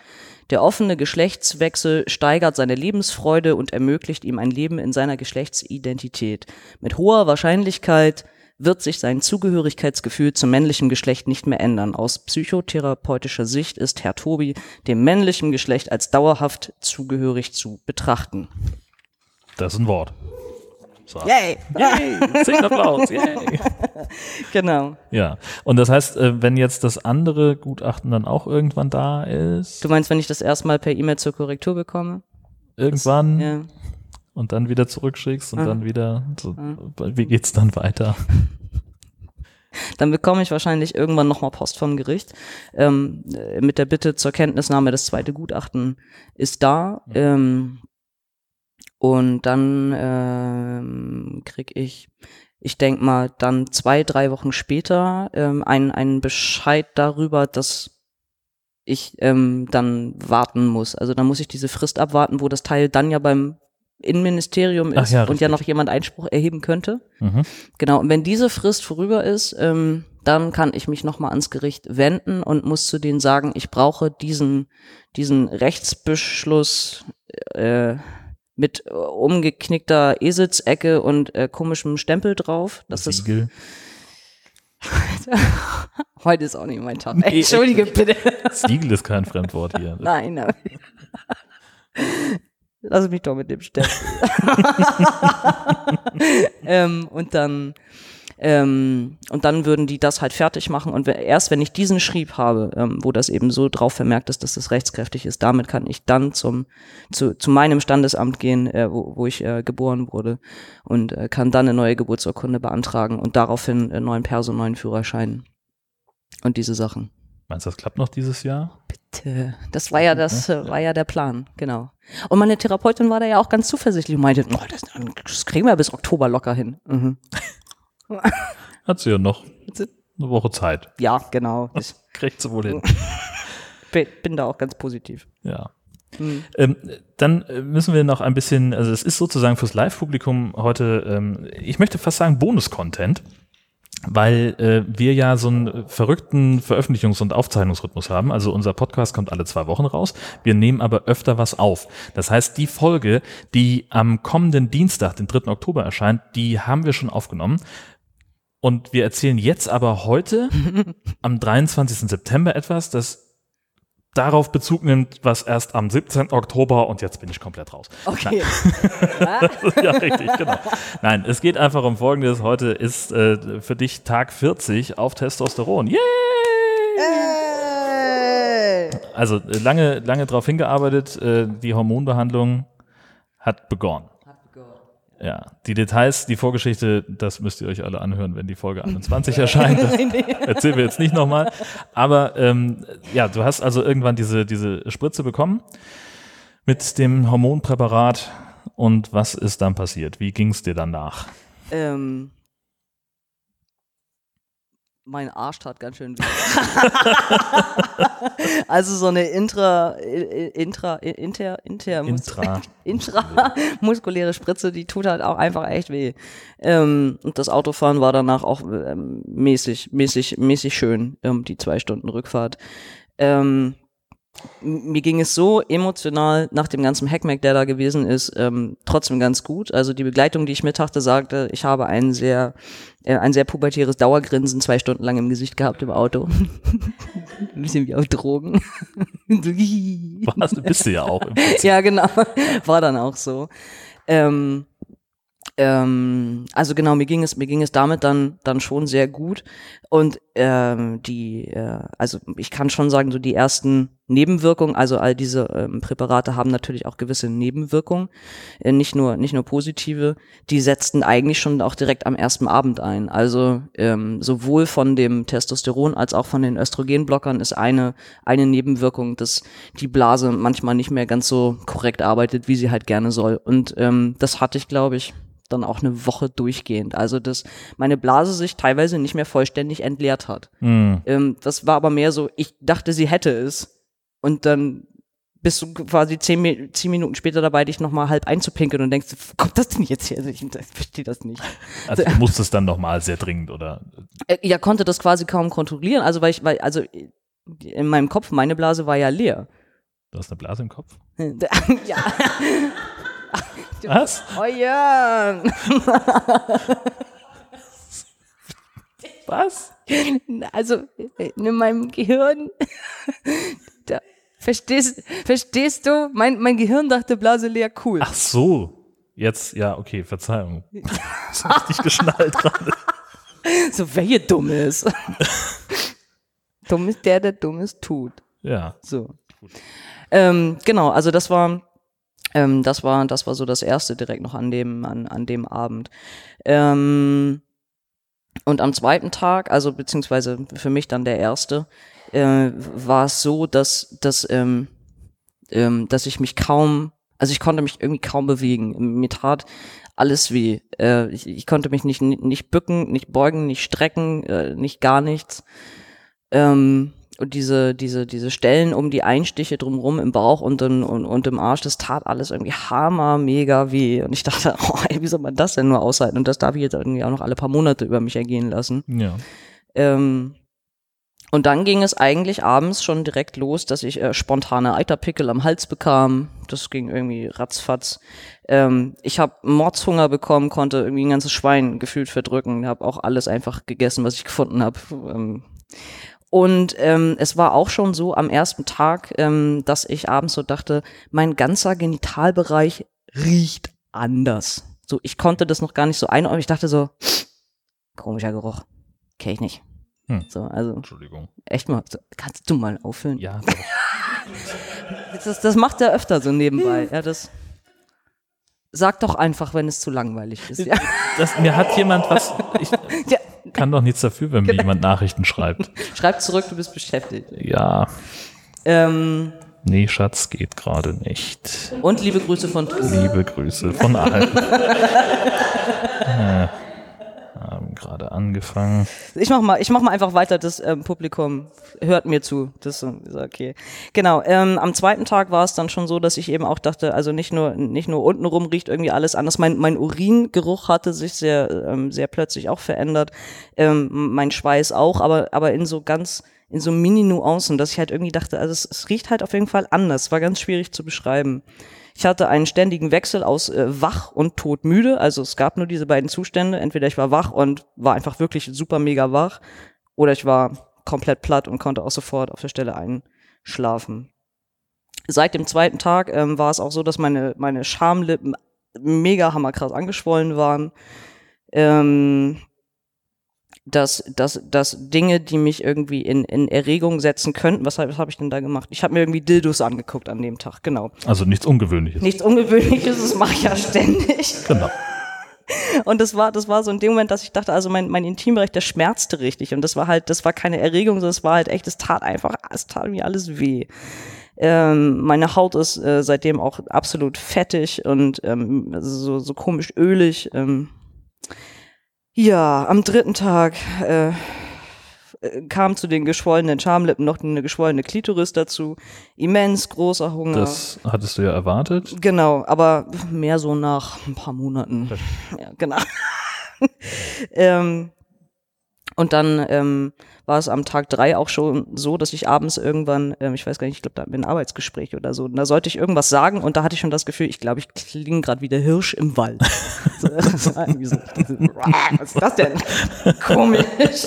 Der offene Geschlechtswechsel steigert seine Lebensfreude und ermöglicht ihm ein Leben in seiner Geschlechtsidentität. Mit hoher Wahrscheinlichkeit wird sich sein Zugehörigkeitsgefühl zum männlichen Geschlecht nicht mehr ändern. Aus psychotherapeutischer Sicht ist Herr Tobi dem männlichen Geschlecht als dauerhaft zugehörig zu betrachten. Das ist ein Wort. So. Yay! Yay! Zehn Applaus! Yay! Genau. Ja, und das heißt, äh, wenn jetzt das andere Gutachten dann auch irgendwann da ist, Du meinst, wenn ich das erstmal per E-Mail zur Korrektur bekomme? irgendwann Ja. Und dann wieder zurückschickst und Ah. dann wieder, so, wie geht's dann weiter? Dann bekomme ich wahrscheinlich irgendwann nochmal Post vom Gericht ähm, äh, mit der Bitte zur Kenntnisnahme, das zweite Gutachten ist da. Ähm, und dann ähm, krieg ich, ich denk mal, dann zwei, drei Wochen später ähm, einen, einen Bescheid darüber, dass ich ähm, dann warten muss. Also dann muss ich diese Frist abwarten, wo das Teil dann ja beim Innenministerium ist ja, und ja noch jemand Einspruch erheben könnte. Mhm. Genau, und wenn diese Frist vorüber ist, ähm, dann kann ich mich nochmal ans Gericht wenden und muss zu denen sagen, ich brauche diesen, diesen Rechtsbeschluss äh, mit äh, umgeknickter Eselsecke und äh, komischem Stempel drauf. Das ist, Siegel. heute ist auch nicht mein Tag. Nee, Entschuldige bitte. Siegel ist kein Fremdwort hier. Nein, nein. Lass mich doch mit dem Stempel. ähm, und dann ähm, und dann würden die das halt fertig machen und erst wenn ich diesen Schrieb habe, ähm, wo das eben so drauf vermerkt ist, dass das rechtskräftig ist, damit kann ich dann zum zu, zu meinem Standesamt gehen, äh, wo, wo ich äh, geboren wurde und äh, kann dann eine neue Geburtsurkunde beantragen und daraufhin einen neuen Perso, neuen Führerschein und diese Sachen. Meinst du, das klappt noch dieses Jahr? Bitte. Das war ja das äh, war ja der Plan, genau. Und meine Therapeutin war da ja auch ganz zuversichtlich und meinte, oh, das, das kriegen wir bis Oktober locker hin. Mhm. Hat sie ja noch eine Woche Zeit. Ja, genau. Ich Kriegt sie wohl hin. bin, bin da auch ganz positiv. Ja. Mhm. Ähm, dann äh, müssen wir noch ein bisschen, also es ist sozusagen fürs Live-Publikum heute, ähm, ich möchte fast sagen Bonus-Content, weil äh, wir ja so einen verrückten Veröffentlichungs- und Aufzeichnungsrhythmus haben. Also unser Podcast kommt alle zwei Wochen raus. Wir nehmen aber öfter was auf. Das heißt, die Folge, die am kommenden Dienstag, den 3. Oktober erscheint, die haben wir schon aufgenommen. Und wir erzählen jetzt aber heute, am 23. September etwas, das darauf Bezug nimmt, was erst am 17. Oktober und jetzt bin ich komplett raus. Okay. ja, richtig, genau. Nein, es geht einfach um Folgendes. Heute ist äh, für dich Tag 40 auf Testosteron. Yay! also äh, lange, lange darauf hingearbeitet, äh, die Hormonbehandlung hat begonnen. Ja, die Details, die Vorgeschichte, das müsst ihr euch alle anhören, wenn die Folge 21 erscheint. Das erzählen wir jetzt nicht nochmal. Aber ähm, ja, du hast also irgendwann diese, diese Spritze bekommen mit dem Hormonpräparat. Und was ist dann passiert? Wie ging es dir danach? Ähm, mein Arsch tat ganz schön weh. also so eine intra, intra, inter, inter, Intra. intramuskuläre Spritze, die tut halt auch einfach echt weh. Ähm, und das Autofahren war danach auch ähm, mäßig, mäßig, mäßig schön, ähm, die zwei Stunden Rückfahrt. Ähm, mir ging es so emotional nach dem ganzen Hackmack, der da gewesen ist, ähm, trotzdem ganz gut. Also die Begleitung, die ich mit hatte, sagte, ich habe ein sehr, äh, ein sehr pubertäres Dauergrinsen zwei Stunden lang im Gesicht gehabt im Auto. ein bisschen wie auf Drogen. Was, bist du ja auch. Ja, genau. War dann auch so. Ähm, ähm, also genau, mir ging es, mir ging es damit dann, dann schon sehr gut. Und ähm, die, äh, also ich kann schon sagen, so die ersten Nebenwirkungen, also all diese ähm, Präparate haben natürlich auch gewisse Nebenwirkungen, äh, nicht nur, nicht nur positive, die setzten eigentlich schon auch direkt am ersten Abend ein. Also ähm, sowohl von dem Testosteron als auch von den Östrogenblockern ist eine, eine Nebenwirkung, dass die Blase manchmal nicht mehr ganz so korrekt arbeitet, wie sie halt gerne soll. Und ähm, das hatte ich, glaube ich, dann auch eine Woche durchgehend. Also dass meine Blase sich teilweise nicht mehr vollständig entleert hat. Hm. Ähm, das war aber mehr so, ich dachte, sie hätte es. Und dann bist du quasi zehn, zehn Minuten später dabei, dich nochmal halb einzupinkeln und denkst, wo kommt das denn jetzt her? Also ich, verstehe das nicht. Also du musstest dann nochmal sehr dringend, oder? Äh, ja, konnte das quasi kaum kontrollieren. Also weil ich, weil, also in meinem Kopf, meine Blase war ja leer. Du hast eine Blase im Kopf? ja. Was? Oh ja. Was? Also in meinem Gehirn, da, verstehst, verstehst du? Mein, mein Gehirn dachte Blase leer cool. Ach so. Jetzt, ja, okay, Verzeihung. ist richtig geschnallt gerade. So, wer hier dumm ist. dumm ist der, der Dummes tut. Ja. So. Ähm, genau, also das war, ähm, das war, das war so das erste direkt noch an dem, an, an dem Abend. Ähm, und am zweiten Tag, also beziehungsweise für mich dann der erste, äh, war es so, dass, dass, ähm, ähm, dass ich mich kaum, also ich konnte mich irgendwie kaum bewegen. Mir tat alles weh. Äh, ich, ich konnte mich nicht, nicht bücken, nicht beugen, nicht strecken, äh, nicht gar nichts. Ähm, und diese, diese, diese Stellen um die Einstiche drumrum im Bauch und, in, und, und im Arsch, das tat alles irgendwie hammer, mega weh. Und ich dachte, oh, ey, wie soll man das denn nur aushalten? Und das darf ich jetzt irgendwie auch noch alle paar Monate über mich ergehen lassen. Ja. Ähm, und dann ging es eigentlich abends schon direkt los, dass ich äh, spontane Eiterpickel am Hals bekam. Das ging irgendwie ratzfatz. Ähm, ich habe Mordshunger bekommen, konnte irgendwie ein ganzes Schwein gefühlt verdrücken. Habe auch alles einfach gegessen, was ich gefunden habe. Ähm, und ähm, es war auch schon so am ersten Tag, ähm, dass ich abends so dachte, mein ganzer Genitalbereich riecht anders. So, ich konnte das noch gar nicht so einordnen. Ich dachte so, komischer Geruch. Kenn ich nicht. Hm. So, also Entschuldigung. echt mal, so, kannst du mal aufhören? Ja. Das, das macht er öfter so nebenbei. Ja, das sag doch einfach, wenn es zu langweilig ist. Ja, Das, mir hat jemand was. Ich ja. Kann doch nichts dafür, wenn mir jemand Nachrichten schreibt. Schreib zurück, du bist beschäftigt. Ja. Ähm, Nee, Schatz, geht gerade nicht. und liebe Grüße von Tobi. Liebe Grüße von allen. äh, haben gerade angefangen. Ich mach mal, ich mach mal einfach weiter. Das ähm, Publikum hört mir zu. Das ist okay. Genau. Ähm, am zweiten Tag war es dann schon so, dass ich eben auch dachte, also nicht nur nicht nur untenrum riecht irgendwie alles anders. Mein mein Uringeruch hatte sich sehr ähm, sehr plötzlich auch verändert. Ähm, mein Schweiß auch, aber aber in so ganz in so Mini-Nuancen, dass ich halt irgendwie dachte, also es, es riecht halt auf jeden Fall anders. War ganz schwierig zu beschreiben. Ich hatte einen ständigen Wechsel aus äh, wach und todmüde. Also es gab nur diese beiden Zustände. Entweder ich war wach und war einfach wirklich super mega wach oder ich war komplett platt und konnte auch sofort auf der Stelle einschlafen. Seit dem zweiten Tag ähm, war es auch so, dass meine, meine Schamlippen mega hammerkrass angeschwollen waren. Ähm, dass, dass, dass Dinge, die mich irgendwie in, in Erregung setzen könnten, was, was habe ich denn da gemacht? Ich habe mir irgendwie Dildos angeguckt an dem Tag, genau. Also nichts Ungewöhnliches. Nichts Ungewöhnliches, das mache ich ja ständig. Genau. Und das war, das war so in dem Moment, dass ich dachte, also mein, mein Intimbereich, der schmerzte richtig. Und das war halt, das war keine Erregung, sondern es war halt echt, es tat einfach, es tat mir alles weh. Ähm, meine Haut ist äh, seitdem auch absolut fettig und ähm, so, so komisch ölig. Ähm. Ja, am dritten Tag äh, äh, kam zu den geschwollenen Schamlippen noch eine geschwollene Klitoris dazu. Immens großer Hunger. Das hattest du ja erwartet. Genau, aber mehr so nach ein paar Monaten. Ja, genau. ähm, und dann ähm, war es am Tag drei auch schon so, dass ich abends irgendwann, ähm, ich weiß gar nicht, ich glaube, da ein Arbeitsgespräch oder so, und da sollte ich irgendwas sagen und da hatte ich schon das Gefühl, ich glaube, ich klinge gerade wie der Hirsch im Wald. so, so, was ist das denn? Komisch.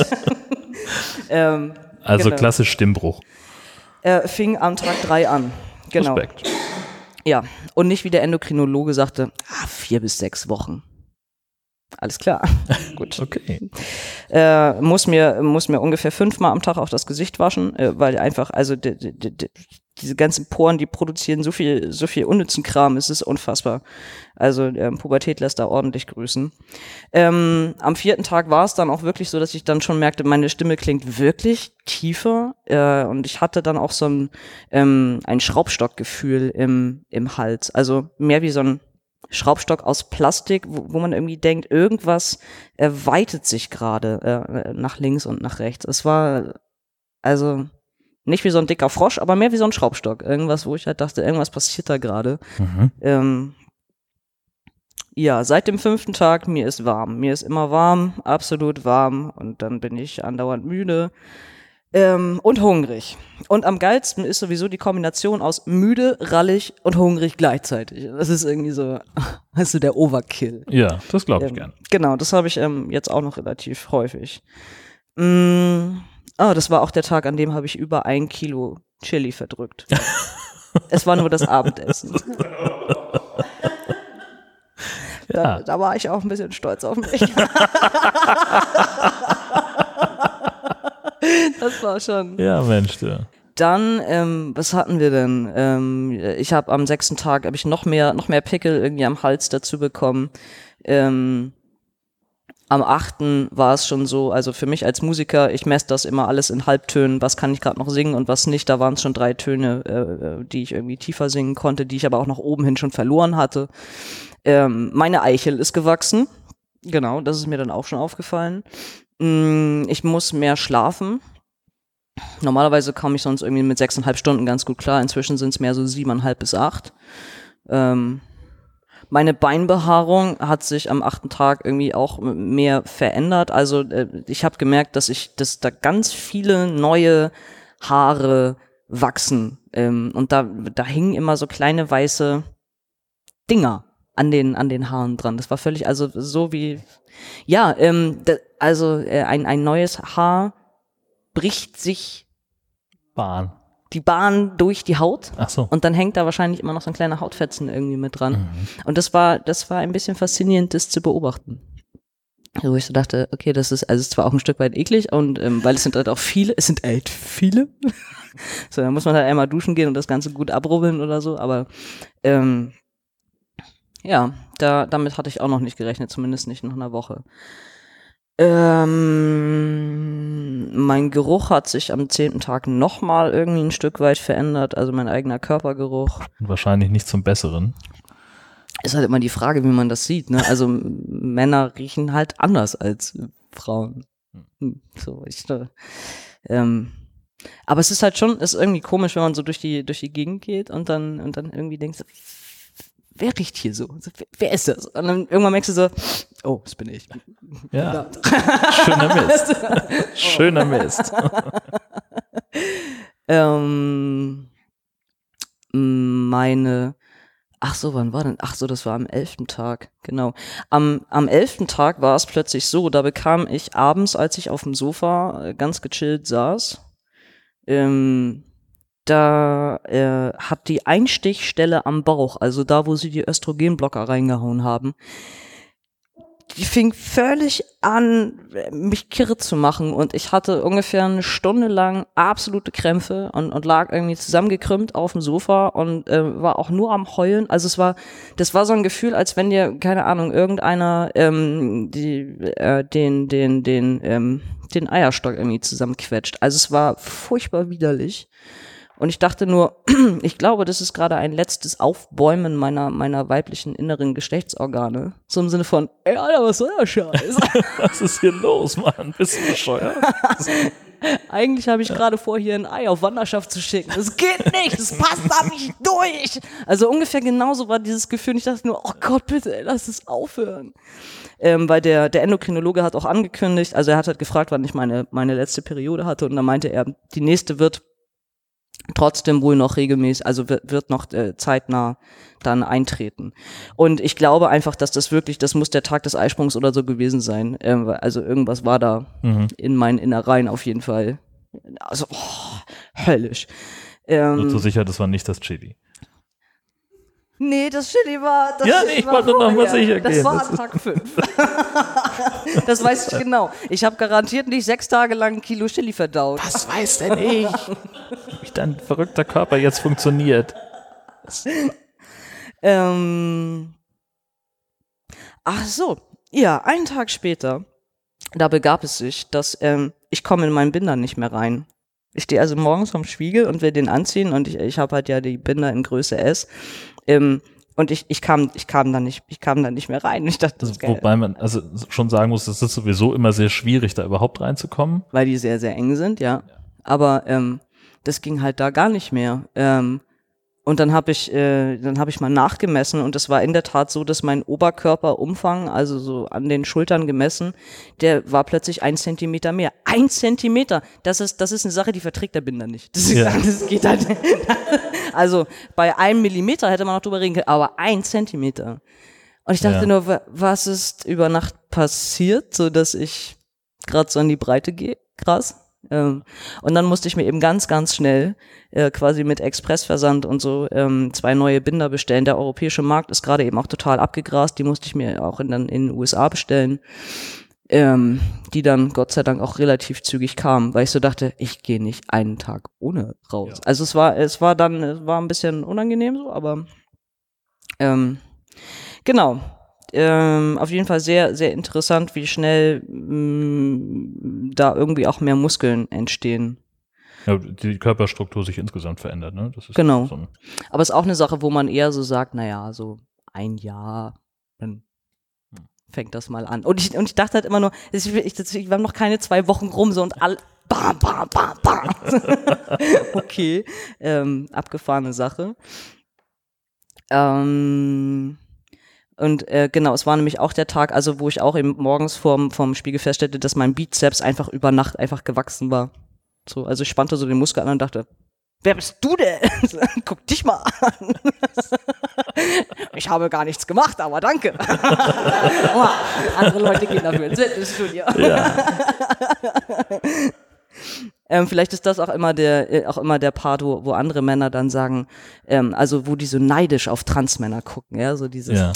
ähm, also genau. klassisch Stimmbruch. Er fing am Tag drei an. Genau. Respekt. Ja, und nicht wie der Endokrinologe sagte, ah, vier bis sechs Wochen. Alles klar. Gut. Okay. Äh, muss mir muss mir ungefähr fünfmal am Tag auch das Gesicht waschen, äh, weil einfach also diese ganzen Poren, die produzieren so viel so viel unnützen Kram, es ist unfassbar. Also ähm, Pubertät lässt da ordentlich grüßen. Ähm, am vierten Tag war es dann auch wirklich so, dass ich dann schon merkte, meine Stimme klingt wirklich tiefer äh, und ich hatte dann auch so ein ähm, ein Schraubstockgefühl im im Hals, also mehr wie so ein Schraubstock aus Plastik, wo, wo man irgendwie denkt, irgendwas erweitert sich gerade äh, nach links und nach rechts. Es war also nicht wie so ein dicker Frosch, aber mehr wie so ein Schraubstock. Irgendwas, wo ich halt dachte, irgendwas passiert da gerade. Mhm. Ähm, ja, seit dem fünften Tag, mir ist warm. Mir ist immer warm, absolut warm. Und dann bin ich andauernd müde ähm, und hungrig. Und am geilsten ist sowieso die Kombination aus müde, rallig und hungrig gleichzeitig. Das ist irgendwie so, weißt du, der Overkill. Ja, das glaube ich ähm, gern. Genau, das habe ich ähm, jetzt auch noch relativ häufig. Mm, oh, das war auch der Tag, an dem habe ich über ein Kilo Chili verdrückt. es war nur das Abendessen. Ja. Da, da, war ich auch ein bisschen stolz auf mich. das war schon. Ja, Mensch, ja. Dann, ähm, was hatten wir denn? Ähm, ich habe am sechsten Tag habe ich noch mehr, noch mehr Pickel irgendwie am Hals dazu bekommen. Ähm, am achten war es schon so, also für mich als Musiker, ich messe das immer alles in Halbtönen, was kann ich gerade noch singen und was nicht. Da waren es schon drei Töne, äh, äh, die ich irgendwie tiefer singen konnte, die ich aber auch nach oben hin schon verloren hatte. Ähm, meine Eichel ist gewachsen. Genau, das ist mir dann auch schon aufgefallen. Mm, ich muss mehr schlafen. Normalerweise komme ich sonst irgendwie mit sechseinhalb Stunden ganz gut klar. Inzwischen sind es mehr so siebeneinhalb bis acht. Ähm, meine Beinbehaarung hat sich am achten Tag irgendwie auch mehr verändert. Also äh, ich habe gemerkt, dass ich, dass da ganz viele neue Haare wachsen. Ähm, und da, da hingen immer so kleine weiße Dinger an den, an den Haaren dran. Das war völlig, also so wie, ja, ähm, da, also äh, ein, ein neues Haar bricht sich Bahn. die Bahn durch die Haut. Ach so. Und dann hängt da wahrscheinlich immer noch so ein kleiner Hautfetzen irgendwie mit dran. Mhm. Und das war, das war ein bisschen faszinierend, das zu beobachten. Wo ich so dachte, okay, das ist, also ist zwar auch ein Stück weit eklig und ähm, weil es sind halt auch viele, es sind echt viele. so, da muss man halt einmal duschen gehen und das Ganze gut abrubbeln oder so, aber ähm, ja, da, damit hatte ich auch noch nicht gerechnet, zumindest nicht nach einer Woche. Ähm, mein Geruch hat sich am zehnten Tag nochmal irgendwie ein Stück weit verändert, also mein eigener Körpergeruch. Wahrscheinlich nicht zum Besseren. Ist halt immer die Frage, wie man das sieht. Ne? Also Männer riechen halt anders als Frauen. Hm, so, ich, äh, ähm, aber es ist halt schon, ist irgendwie komisch, wenn man so durch die durch die Gegend geht und dann und dann irgendwie denkt, wer riecht hier so? Wer ist das? Und dann irgendwann merkst du so, oh, das bin ich. Ja. Schöner Mist. Schöner Mist. ähm, meine, ach so, wann war denn? Ach so, das war am elften Tag, genau. Am, am elften Tag war es plötzlich so, da bekam ich abends, als ich auf dem Sofa äh, ganz gechillt saß, ähm, da äh, hat die Einstichstelle am Bauch, also da, wo sie die Östrogenblocker reingehauen haben, die fing völlig an, mich kirre zu machen und ich hatte ungefähr eine Stunde lang absolute Krämpfe und, und lag irgendwie zusammengekrümmt auf dem Sofa und äh, war auch nur am Heulen. Also es war, das war so ein Gefühl, als wenn dir, keine Ahnung, irgendeiner ähm, die, äh, den, den, den, ähm, den Eierstock irgendwie zusammenquetscht. Also es war furchtbar widerlich. Und ich dachte nur, ich glaube, das ist gerade ein letztes Aufbäumen meiner, meiner weiblichen inneren Geschlechtsorgane. So im Sinne von, ey, Alter, was soll der Scheiß? Was ist hier los, Mann? Bist du bescheuert? Eigentlich habe ich gerade vor, hier ein Ei auf Wanderschaft zu schicken. Das geht nicht, das passt da nicht durch. Also ungefähr genauso war dieses Gefühl. Und ich dachte nur, oh Gott, bitte, ey, lass es aufhören. Ähm, weil der, der Endokrinologe hat auch angekündigt, also er hat halt gefragt, wann ich meine, meine letzte Periode hatte. Und dann meinte er, die nächste wird trotzdem wohl noch regelmäßig, also wird, wird noch äh, zeitnah dann eintreten. Und ich glaube einfach, dass das wirklich, das muss der Tag des Eisprungs oder so gewesen sein. Ähm, also irgendwas war da Mhm. in meinen Innereien auf jeden Fall. Also oh, höllisch. Ähm, Nur zur Sicherheit, das war nicht das Chili. Nee, das Chili war. Das Ja, Chili nee, ich war wollte nur noch mal vorher. sicher Das gehen. war Das an Tag 5. das weiß ich genau. Ich habe garantiert nicht sechs Tage lang ein Kilo Chili verdaut. Was weiß denn ich? Wie dein verrückter Körper jetzt funktioniert. Ähm, ach so, ja, einen Tag später, da begab es sich, dass ähm, ich komme in meinen Binder nicht mehr rein. Ich stehe also morgens vorm Spiegel und will den anziehen und ich, ich habe halt ja die Binder in Größe S. Ähm, und ich, ich kam, ich kam da nicht, ich kam da nicht mehr rein. Ich dachte, das ist geil, Wobei man also schon sagen muss, es ist sowieso immer sehr schwierig, da überhaupt reinzukommen. weil die sehr, sehr eng sind, ja. Aber ähm, das ging halt da gar nicht mehr. Ähm, und dann habe ich, äh, dann habe ich mal nachgemessen und es war in der Tat so, dass mein Oberkörperumfang, also so an den Schultern gemessen, der war plötzlich ein Zentimeter mehr. Ein Zentimeter! Das ist, das ist eine Sache, die verträgt der Binder nicht. Das, ist, Ja. das geht halt. Also bei einem Millimeter hätte man noch drüber reden können, aber ein Zentimeter. Und ich dachte Ja. nur, wa- was ist über Nacht passiert, so dass ich gerade so an die Breite gehe? Krass. Ähm, und dann musste ich mir eben ganz, ganz schnell äh, quasi mit Expressversand und so ähm, zwei neue Binder bestellen. Der europäische Markt ist gerade eben auch total abgegrast. Die musste ich mir auch in, dann in den USA bestellen. Ähm, die dann Gott sei Dank auch relativ zügig kamen, weil ich so dachte, ich gehe nicht einen Tag ohne raus. Also es war, es war dann, es war ein bisschen unangenehm so, aber ähm, genau. Ähm, auf jeden Fall sehr, sehr interessant, wie schnell mh, da irgendwie auch mehr Muskeln entstehen. Ja, die Körperstruktur sich insgesamt verändert, ne? Das ist Genau. So Aber es ist auch eine Sache, wo man eher so sagt, naja, so ein Jahr, fängt das mal an. Und ich, und ich dachte halt immer nur, ich, ich, ich, wir noch keine zwei Wochen rum, so und all, bam, bam, bam, bam. okay, ähm, abgefahrene Sache. Ähm, und äh, genau, es war nämlich auch der Tag, also wo ich auch eben morgens vorm, vorm Spiegel feststellte, dass mein Bizeps einfach über Nacht einfach gewachsen war. So, also ich spannte so den Muskel an und dachte, wer bist du denn? Guck dich mal an. ich habe gar nichts gemacht, aber danke. andere Leute gehen dafür ins Fitnessstudio. Ähm, vielleicht ist das auch immer der, äh, auch immer der Part, wo, wo andere Männer dann sagen, ähm, also wo die so neidisch auf Transmänner gucken, ja, so dieses, ja.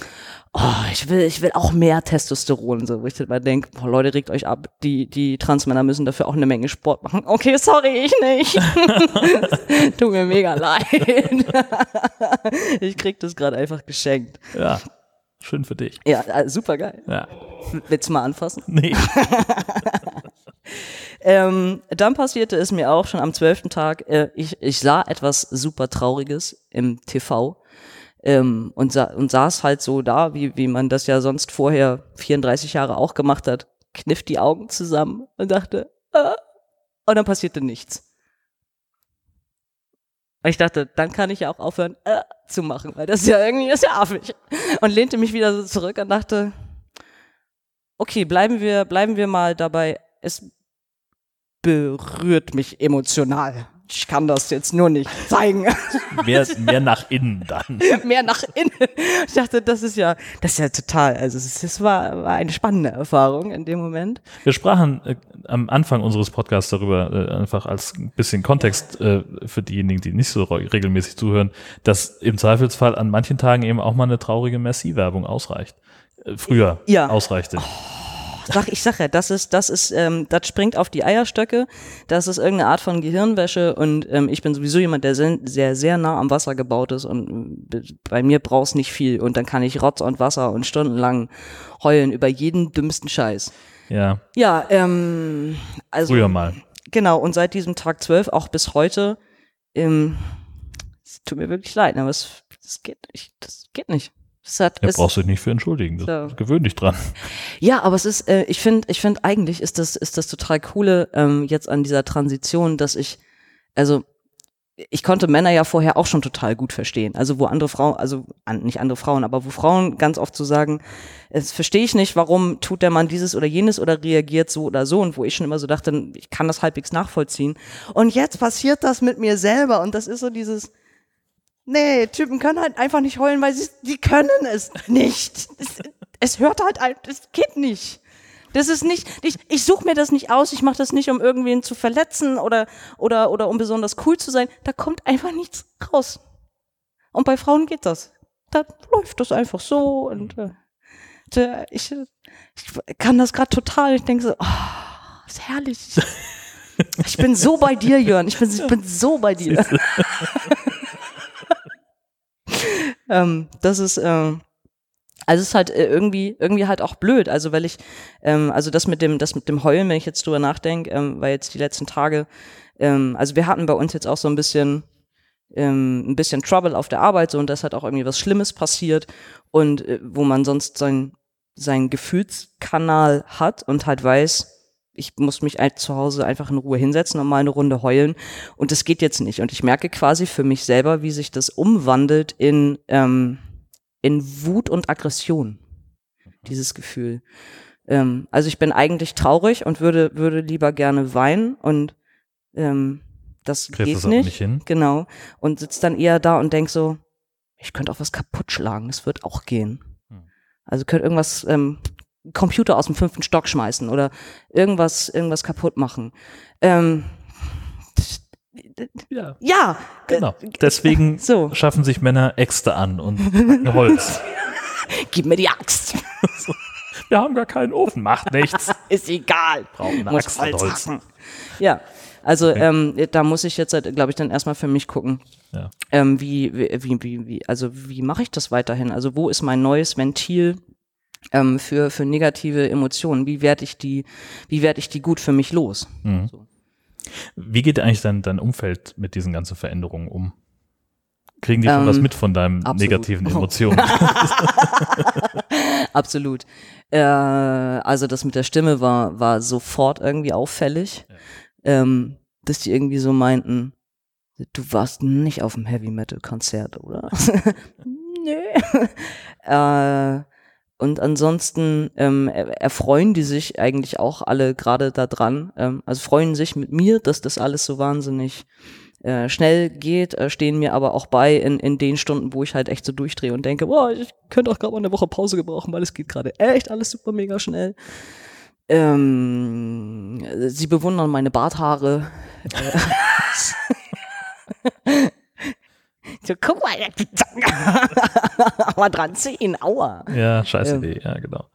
oh, ich will, ich will auch mehr Testosteron, so, wo ich dann mal denke, boah, Leute, regt euch ab, die, die Transmänner müssen dafür auch eine Menge Sport machen. Okay, sorry, ich nicht. Tut mir mega leid. ich krieg das gerade einfach geschenkt. ja. Schön für dich. Ja, äh, super geil. Ja. Willst du mal anfassen? Nee. Ähm, dann passierte es mir auch schon am zwölften Tag, äh, ich, ich sah etwas super Trauriges im TV ähm, und, sa und saß halt so da, wie, wie man das ja sonst vorher 34 Jahre auch gemacht hat, kniff die Augen zusammen und dachte, äh, und dann passierte nichts. Und ich dachte, dann kann ich ja auch aufhören äh, zu machen, weil das ist ja irgendwie ist ja affig. Und lehnte mich wieder so zurück und dachte, okay, bleiben wir, bleiben wir mal dabei. Es berührt mich emotional. Ich kann das jetzt nur nicht zeigen. Mehr, mehr nach innen dann. Mehr nach innen. Ich dachte, das ist ja, das ist ja total, also es, war, war eine spannende Erfahrung in dem Moment. Wir sprachen äh, am Anfang unseres Podcasts darüber, äh, einfach als ein bisschen Kontext äh, für diejenigen, die nicht so re- regelmäßig zuhören, dass im Zweifelsfall an manchen Tagen eben auch mal eine traurige Merci-Werbung ausreicht. äh, früher Ja. ausreichte. Sag, ich sag ja, das ist, das ist, ähm, das springt auf die Eierstöcke. Das ist irgendeine Art von Gehirnwäsche und ähm, ich bin sowieso jemand, der sehr, sehr, sehr nah am Wasser gebaut ist und b- bei mir brauchst nicht viel und dann kann ich Rotz und Wasser und stundenlang heulen über jeden dümmsten Scheiß. Ja, Ja, ähm, also früher mal. genau und seit diesem Tag 12 auch bis heute, ähm, es tut mir wirklich leid, aber es, das geht nicht, das geht nicht. Hat, Ja, brauchst du dich nicht für entschuldigen. Das, So. Gewöhn dich dran. Ja, aber es ist, äh, ich finde, ich finde eigentlich ist das, ist das total coole ähm, jetzt an dieser Transition, dass ich, also ich konnte Männer ja vorher auch schon total gut verstehen. Also wo andere Frauen, also an, nicht andere Frauen, aber wo Frauen ganz oft zu so sagen, es verstehe ich nicht, warum tut der Mann dieses oder jenes oder reagiert so oder so und wo ich schon immer so dachte, ich kann das halbwegs nachvollziehen. Und jetzt passiert das mit mir selber und das ist so dieses, nee, Typen können halt einfach nicht heulen, weil sie, die können es nicht. Es, es hört halt, es geht nicht. Das ist nicht, ich, ich suche mir das nicht aus, ich mache das nicht, um irgendwen zu verletzen oder, oder, oder um besonders cool zu sein. Da kommt einfach nichts raus. Und bei Frauen geht das. Da läuft das einfach so und äh, ich, ich kann das gerade total. Ich denke so, oh, ist herrlich. Ich bin so bei dir, Jörn. Ich bin, ich bin so bei dir. ähm, das ist, ähm, also es ist halt äh, irgendwie, irgendwie halt auch blöd. Also weil ich, ähm, also das mit dem, das mit dem Heulen, wenn ich jetzt drüber nachdenke, ähm, weil jetzt die letzten Tage, ähm, also wir hatten bei uns jetzt auch so ein bisschen, ähm, ein bisschen Trouble auf der Arbeit, so und da ist halt auch irgendwie was Schlimmes passiert und äh, wo man sonst sein, seinen Gefühlskanal hat und halt weiß, ich muss mich halt zu Hause einfach in Ruhe hinsetzen und mal eine Runde heulen. Und das geht jetzt nicht. Und ich merke quasi für mich selber, wie sich das umwandelt in, ähm, in Wut und Aggression. Dieses Gefühl. Ähm, also ich bin eigentlich traurig und würde, würde lieber gerne weinen und ähm, das Kriegst geht das nicht. nicht hin. Genau. Und sitzt dann eher da und denk so, ich könnte auch was kaputt schlagen, das wird auch gehen. Hm. Also könnte irgendwas, ähm, Computer aus dem fünften Stock schmeißen oder irgendwas, irgendwas kaputt machen. Ähm, Ja, ja, genau. äh, Deswegen so. schaffen sich Männer Äxte an und Holz. gib mir die Axt. Wir haben gar keinen Ofen, macht nichts. Ist egal. Brauchen eine Muss Axt und Holz Holz. hacken. Ja, also ähm, da muss ich jetzt, glaube ich, dann erstmal für mich gucken, Ja. ähm, wie, wie, wie, wie, also wie mache ich das weiterhin? Also wo ist mein neues Ventil ähm, für, für negative Emotionen? Wie werde ich die, wie werde ich die gut für mich los? Mhm. So. Wie geht eigentlich dein, dein Umfeld mit diesen ganzen Veränderungen um? Kriegen die schon Ähm, was mit von deinen negativen Emotionen? Absolut. Äh, also das mit der Stimme war, war sofort irgendwie auffällig, ähm, dass die irgendwie so meinten, du warst nicht auf dem Heavy Metal Konzert, oder? Nö. äh, und ansonsten ähm, er- erfreuen die sich eigentlich auch alle gerade da dran. Ähm, also freuen sich mit mir, dass das alles so wahnsinnig äh, schnell geht, äh, stehen mir aber auch bei in, in den Stunden, wo ich halt echt so durchdrehe und denke, boah, ich könnte auch gerade mal eine Woche Pause gebrauchen, weil es geht gerade echt alles super mega schnell. Ähm, sie bewundern meine Barthaare. So, guck mal, mal dran ziehen, aua. ja, scheiß Ähm. Idee, ja, genau.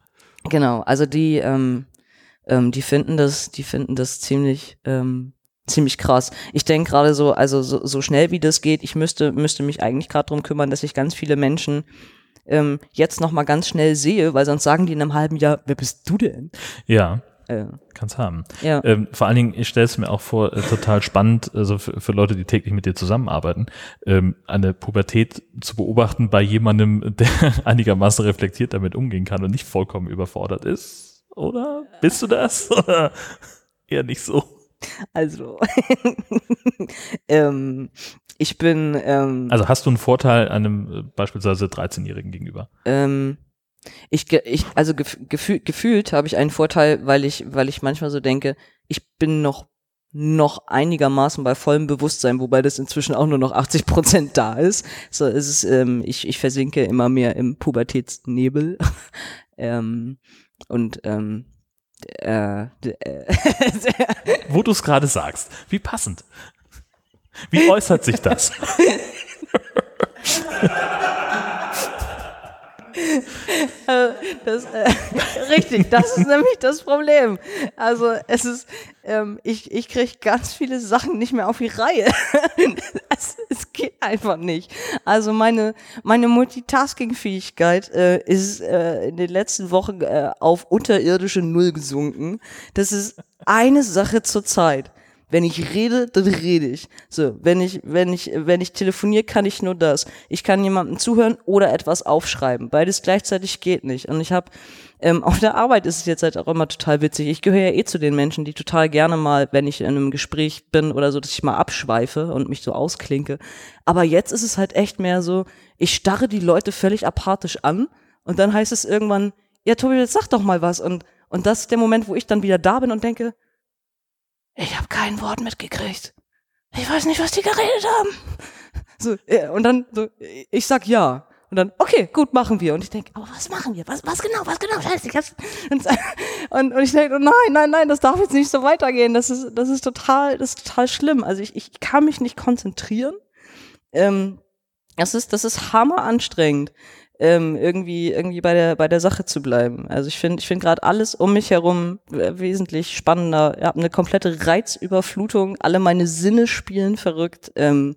Genau, also die, ähm, ähm, die finden das, die finden das ziemlich, ähm, ziemlich krass. Ich denke gerade so, also so, so schnell wie das geht, ich müsste, müsste mich eigentlich gerade drum kümmern, dass ich ganz viele Menschen ähm, jetzt noch mal ganz schnell sehe, weil sonst sagen die in einem halben Jahr, wer bist du denn? Ja, Äh, kann's haben. ja. Ähm, vor allen Dingen, ich stelle es mir auch vor, äh, total spannend, also für, für Leute, die täglich mit dir zusammenarbeiten, ähm, eine Pubertät zu beobachten bei jemandem, der einigermaßen reflektiert damit umgehen kann und nicht vollkommen überfordert ist. Oder? Bist du das? Oder eher nicht so? Also, ähm, ich bin, ähm, Also hast du einen Vorteil einem äh, beispielsweise 13-Jährigen gegenüber? Ähm, ich, ich, also gef gefühl, gefühlt habe ich einen Vorteil, weil ich, weil ich manchmal so denke, ich bin noch, noch einigermaßen bei vollem Bewusstsein, wobei das inzwischen auch nur noch 80 Prozent da ist. So es ist ähm, ich, ich versinke immer mehr im Pubertätsnebel. ähm, und ähm, äh, äh, Wo du es gerade sagst. Wie passend. Wie äußert sich das? Äh, das, äh, richtig, das ist nämlich das Problem. Also es ist, ähm, ich, ich kriege ganz viele Sachen nicht mehr auf die Reihe. es, es geht einfach nicht. Also meine, meine Multitasking-Fähigkeit äh, ist äh, in den letzten Wochen äh, auf unterirdische Null gesunken. Das ist eine Sache zur Zeit. Wenn ich rede, dann rede ich. So, wenn ich, wenn ich, wenn ich telefoniere, kann ich nur das. Ich kann jemandem zuhören oder etwas aufschreiben. Beides gleichzeitig geht nicht. Und ich habe ähm, auf der Arbeit ist es jetzt halt auch immer total witzig. Ich gehöre ja eh zu den Menschen, die total gerne mal, wenn ich in einem Gespräch bin oder so, dass ich mal abschweife und mich so ausklinke. Aber jetzt ist es halt echt mehr so, ich starre die Leute völlig apathisch an und dann heißt es irgendwann, ja Tobi, jetzt sag doch mal was. Und, und das ist der Moment, wo ich dann wieder da bin und denke, ich habe kein Wort mitgekriegt. Ich weiß nicht, was die geredet haben. So, ja, und dann so, ich sag ja. Und dann, okay, gut, machen wir. Und ich denke, aber was machen wir? Was, was genau, was genau? Scheiße, ich hab's. Und, und, und ich denke, nein, nein, nein, das darf jetzt nicht so weitergehen. Das ist, das ist total, das ist total schlimm. Also ich, ich kann mich nicht konzentrieren. Ähm, das ist, das ist hammer anstrengend ähm, irgendwie irgendwie bei der bei der Sache zu bleiben. Also ich finde ich finde gerade alles um mich herum wesentlich spannender. Ich habe eine komplette Reizüberflutung. Alle meine Sinne spielen verrückt. Ähm,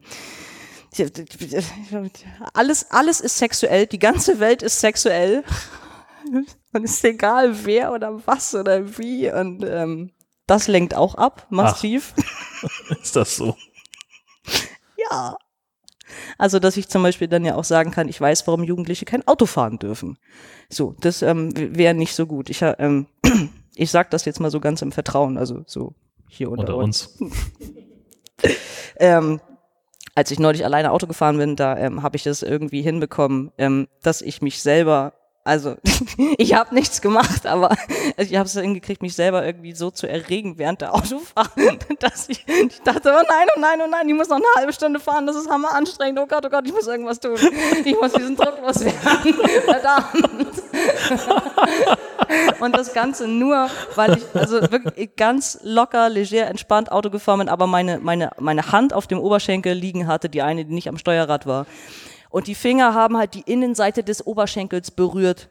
alles alles ist sexuell. Die ganze Welt ist sexuell. Und es ist egal wer oder was oder wie und ähm, das lenkt auch ab massiv. Ach, ist das so? ja. Also, dass ich zum Beispiel dann ja auch sagen kann, ich weiß, warum Jugendliche kein Auto fahren dürfen. So, das ähm, wäre nicht so gut. Ich, ähm, ich sag das jetzt mal so ganz im Vertrauen, also so hier unter, unter uns. uns. ähm, als ich neulich alleine Auto gefahren bin, da ähm, habe ich das irgendwie hinbekommen, ähm, dass ich mich selber also ich habe nichts gemacht, aber ich habe es hingekriegt, mich selber irgendwie so zu erregen während der Autofahrt, dass ich, ich dachte, oh nein, oh nein, oh nein, ich muss noch eine halbe Stunde fahren, das ist hammer anstrengend, oh Gott, oh Gott, ich muss irgendwas tun. Ich muss diesen Druck loswerden. Verdammt. Und das Ganze nur, weil ich also wirklich ganz locker, leger, entspannt Auto gefahren bin, aber meine, meine, meine Hand auf dem Oberschenkel liegen hatte, die eine, die nicht am Steuerrad war. Und die Finger haben halt die Innenseite des Oberschenkels berührt.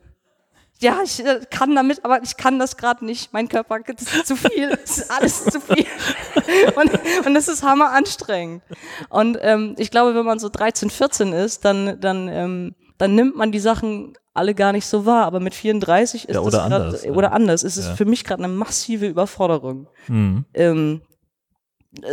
Ja, ich äh, kann damit, aber ich kann das gerade nicht. Mein Körper, das ist zu viel, das ist alles zu viel. Und, und das ist hammer anstrengend. Und ähm, ich glaube, wenn man so 13, 14 ist, dann, dann, ähm, dann nimmt man die Sachen alle gar nicht so wahr. Aber mit 34 ist ja, oder das grad, anders, oder anders. Ist es für mich gerade eine massive Überforderung. Mhm. Ähm,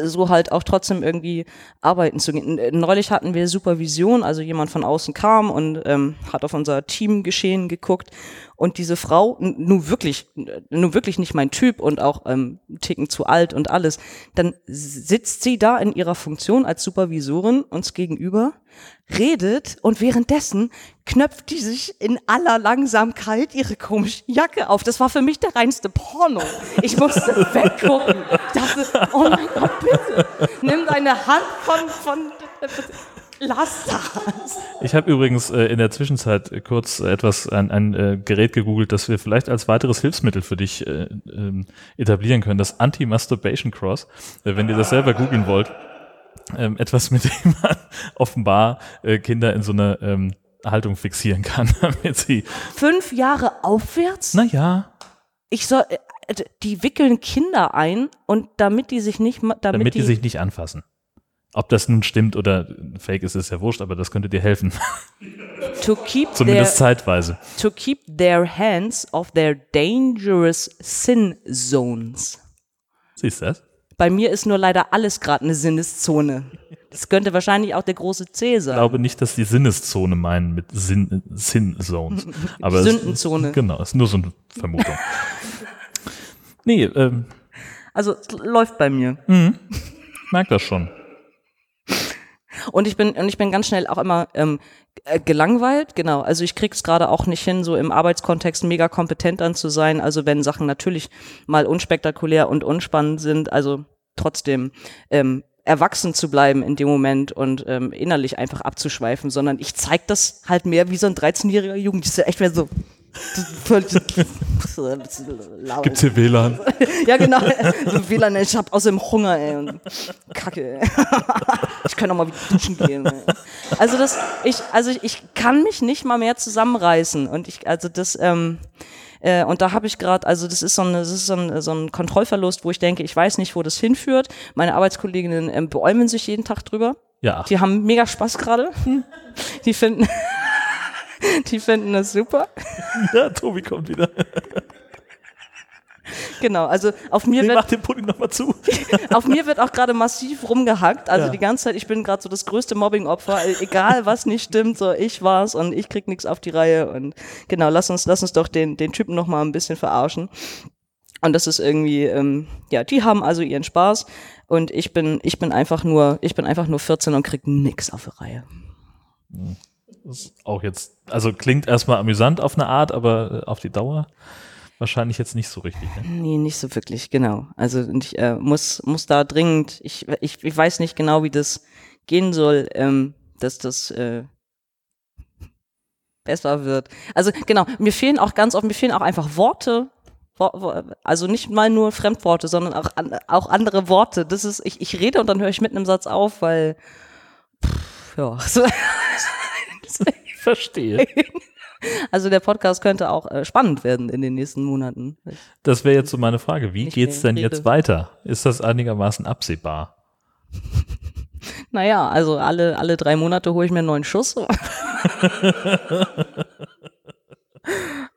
so halt auch trotzdem irgendwie arbeiten zu gehen. Neulich hatten wir Supervision, also jemand von außen kam und ähm, hat auf unser Teamgeschehen geguckt und diese Frau, nun wirklich, nun wirklich nicht mein Typ und auch ähm, Ticken zu alt und alles, dann sitzt sie da in ihrer Funktion als Supervisorin uns gegenüber, redet und währenddessen knöpft die sich in aller Langsamkeit ihre komische Jacke auf. Das war für mich der reinste Porno. Ich musste weggucken. Ich dachte, oh mein Gott, bitte, nimm deine Hand von, von Lass das. Ich habe übrigens äh, in der Zwischenzeit kurz etwas, ein, ein äh, Gerät gegoogelt, das wir vielleicht als weiteres Hilfsmittel für dich äh, ähm, etablieren können. Das Anti-Masturbation Cross. Äh, wenn ihr das selber googeln wollt. Ähm, etwas, mit dem man offenbar äh, Kinder in so einer ähm, Haltung fixieren kann, damit sie. Fünf Jahre aufwärts? Naja. Ich soll, äh, die wickeln Kinder ein und damit die sich nicht, damit, damit die, die sich nicht anfassen. Ob das nun stimmt oder fake ist, ist ja wurscht, aber das könnte dir helfen. To keep Zumindest their, zeitweise. To keep their hands off their dangerous sin zones. Siehst du das? Bei mir ist nur leider alles gerade eine Sinneszone. Das könnte wahrscheinlich auch der große C sein. Ich glaube nicht, dass die Sinneszone meinen mit Sin, Sin Zones. Aber Sündenzone. Es, genau, ist nur so eine Vermutung. nee, ähm. Also, es läuft bei mir. Mhm. Merk das schon. Und ich bin und ich bin ganz schnell auch immer ähm, äh, gelangweilt, genau. Also ich krieg's gerade auch nicht hin, so im Arbeitskontext mega kompetent dann zu sein. Also wenn Sachen natürlich mal unspektakulär und unspannend sind, also trotzdem ähm, erwachsen zu bleiben in dem Moment und ähm, innerlich einfach abzuschweifen, sondern ich zeig das halt mehr wie so ein 13-jähriger Jugendlicher, echt mehr so Gibt's hier WLAN? Ja, genau. So WLAN, ich hab außerdem Hunger, ey. Und Kacke, ey. Ich kann auch mal wieder duschen gehen, ey. Also das, ich, also ich, ich kann mich nicht mal mehr zusammenreißen. Und ich, also das, ähm, äh, und da habe ich gerade, also das ist so, eine, das ist so ein, so ein Kontrollverlust, wo ich denke, ich weiß nicht, wo das hinführt. Meine Arbeitskolleginnen ähm, beäumeln sich jeden Tag drüber. Ja. Die haben mega Spaß gerade. Die finden, die finden das super. ja, Tobi kommt wieder. Genau, also auf mir Nee, wird mach den Pudding nochmal zu. auf mir wird auch gerade massiv rumgehackt. Also Ja. die ganze Zeit, ich bin gerade so das größte Mobbing-Opfer. E- Egal was nicht stimmt, so ich war's und ich krieg nichts auf die Reihe. Und genau, lass uns, lass uns doch den, den Typen noch mal ein bisschen verarschen. Und das ist irgendwie, ähm, ja, die haben also ihren Spaß und ich bin, ich bin einfach nur, ich bin einfach nur 14 und krieg nix auf die Reihe. Das ist auch jetzt, also klingt erstmal amüsant auf eine Art, aber äh, auf die Dauer wahrscheinlich jetzt nicht so richtig. Ne? Nee, nicht so wirklich, genau. Also ich äh, muss, muss da dringend, ich, ich, ich weiß nicht genau, wie das gehen soll, ähm, dass das äh, besser wird. Also genau, mir fehlen auch ganz oft, mir fehlen auch einfach Worte. Wo- wo- Also nicht mal nur Fremdworte, sondern auch, an, auch andere Worte. Das ist, ich, ich rede und dann höre ich mitten im Satz auf, weil pff, ja. Ich verstehe. Also der Podcast könnte auch äh, spannend werden in den nächsten Monaten. Das wäre jetzt so meine Frage. Wie geht's mehr denn rede. jetzt weiter? Ist das einigermaßen absehbar? Naja, also alle, alle drei Monate hole ich mir einen neuen Schuss.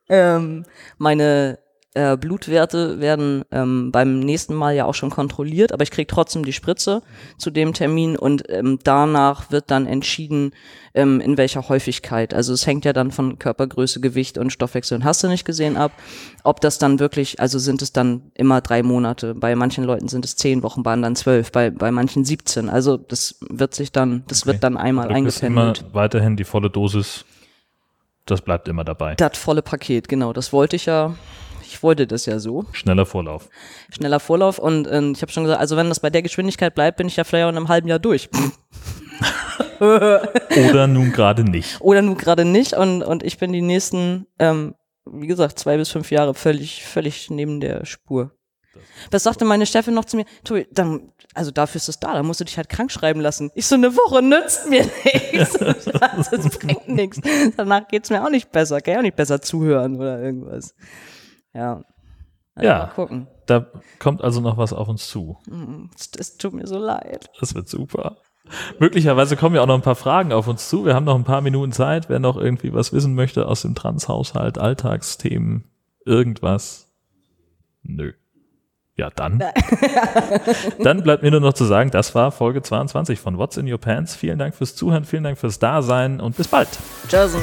ähm, meine äh, Blutwerte werden ähm, beim nächsten Mal ja auch schon kontrolliert, aber ich kriege trotzdem die Spritze zu dem Termin und ähm, danach wird dann entschieden, ähm, in welcher Häufigkeit. Also es hängt ja dann von Körpergröße, Gewicht und Stoffwechsel und hast du nicht gesehen ab, ob das dann wirklich, also sind es dann immer drei Monate. Bei manchen Leuten sind es zehn Wochen, bei anderen zwölf, bei, bei manchen 17. Also das wird sich dann, das Okay. wird dann einmal Du bist immer eingependelt. weiterhin die volle Dosis. Das bleibt immer dabei. Das volle Paket, genau. Das wollte ich ja. Ich wollte das ja so. Schneller Vorlauf. Schneller Vorlauf und äh, ich habe schon gesagt, also wenn das bei der Geschwindigkeit bleibt, bin ich ja vielleicht auch in einem halben Jahr durch. Oder nun gerade nicht. Oder nur gerade nicht und, und ich bin die nächsten, ähm, wie gesagt, zwei bis fünf Jahre völlig, völlig neben der Spur. Das sagte meine Chefin noch zu mir, Tobi, dann, also dafür ist es da, da musst du dich halt krank schreiben lassen. Ich so, eine Woche nützt mir nichts. Das bringt nichts. Danach geht's mir auch nicht besser, kann ich auch nicht besser zuhören oder irgendwas. Ja. Also Ja. Mal gucken. Da kommt also noch was auf uns zu. Es, es tut mir so leid. Das wird super. Möglicherweise kommen ja auch noch ein paar Fragen auf uns zu. Wir haben noch ein paar Minuten Zeit. Wer noch irgendwie was wissen möchte aus dem Transhaushalt, Alltagsthemen, irgendwas. Nö. Ja, dann. dann bleibt mir nur noch zu sagen, das war Folge 22 von What's in Your Pants. Vielen Dank fürs Zuhören, vielen Dank fürs Dasein und bis bald. Tschüss.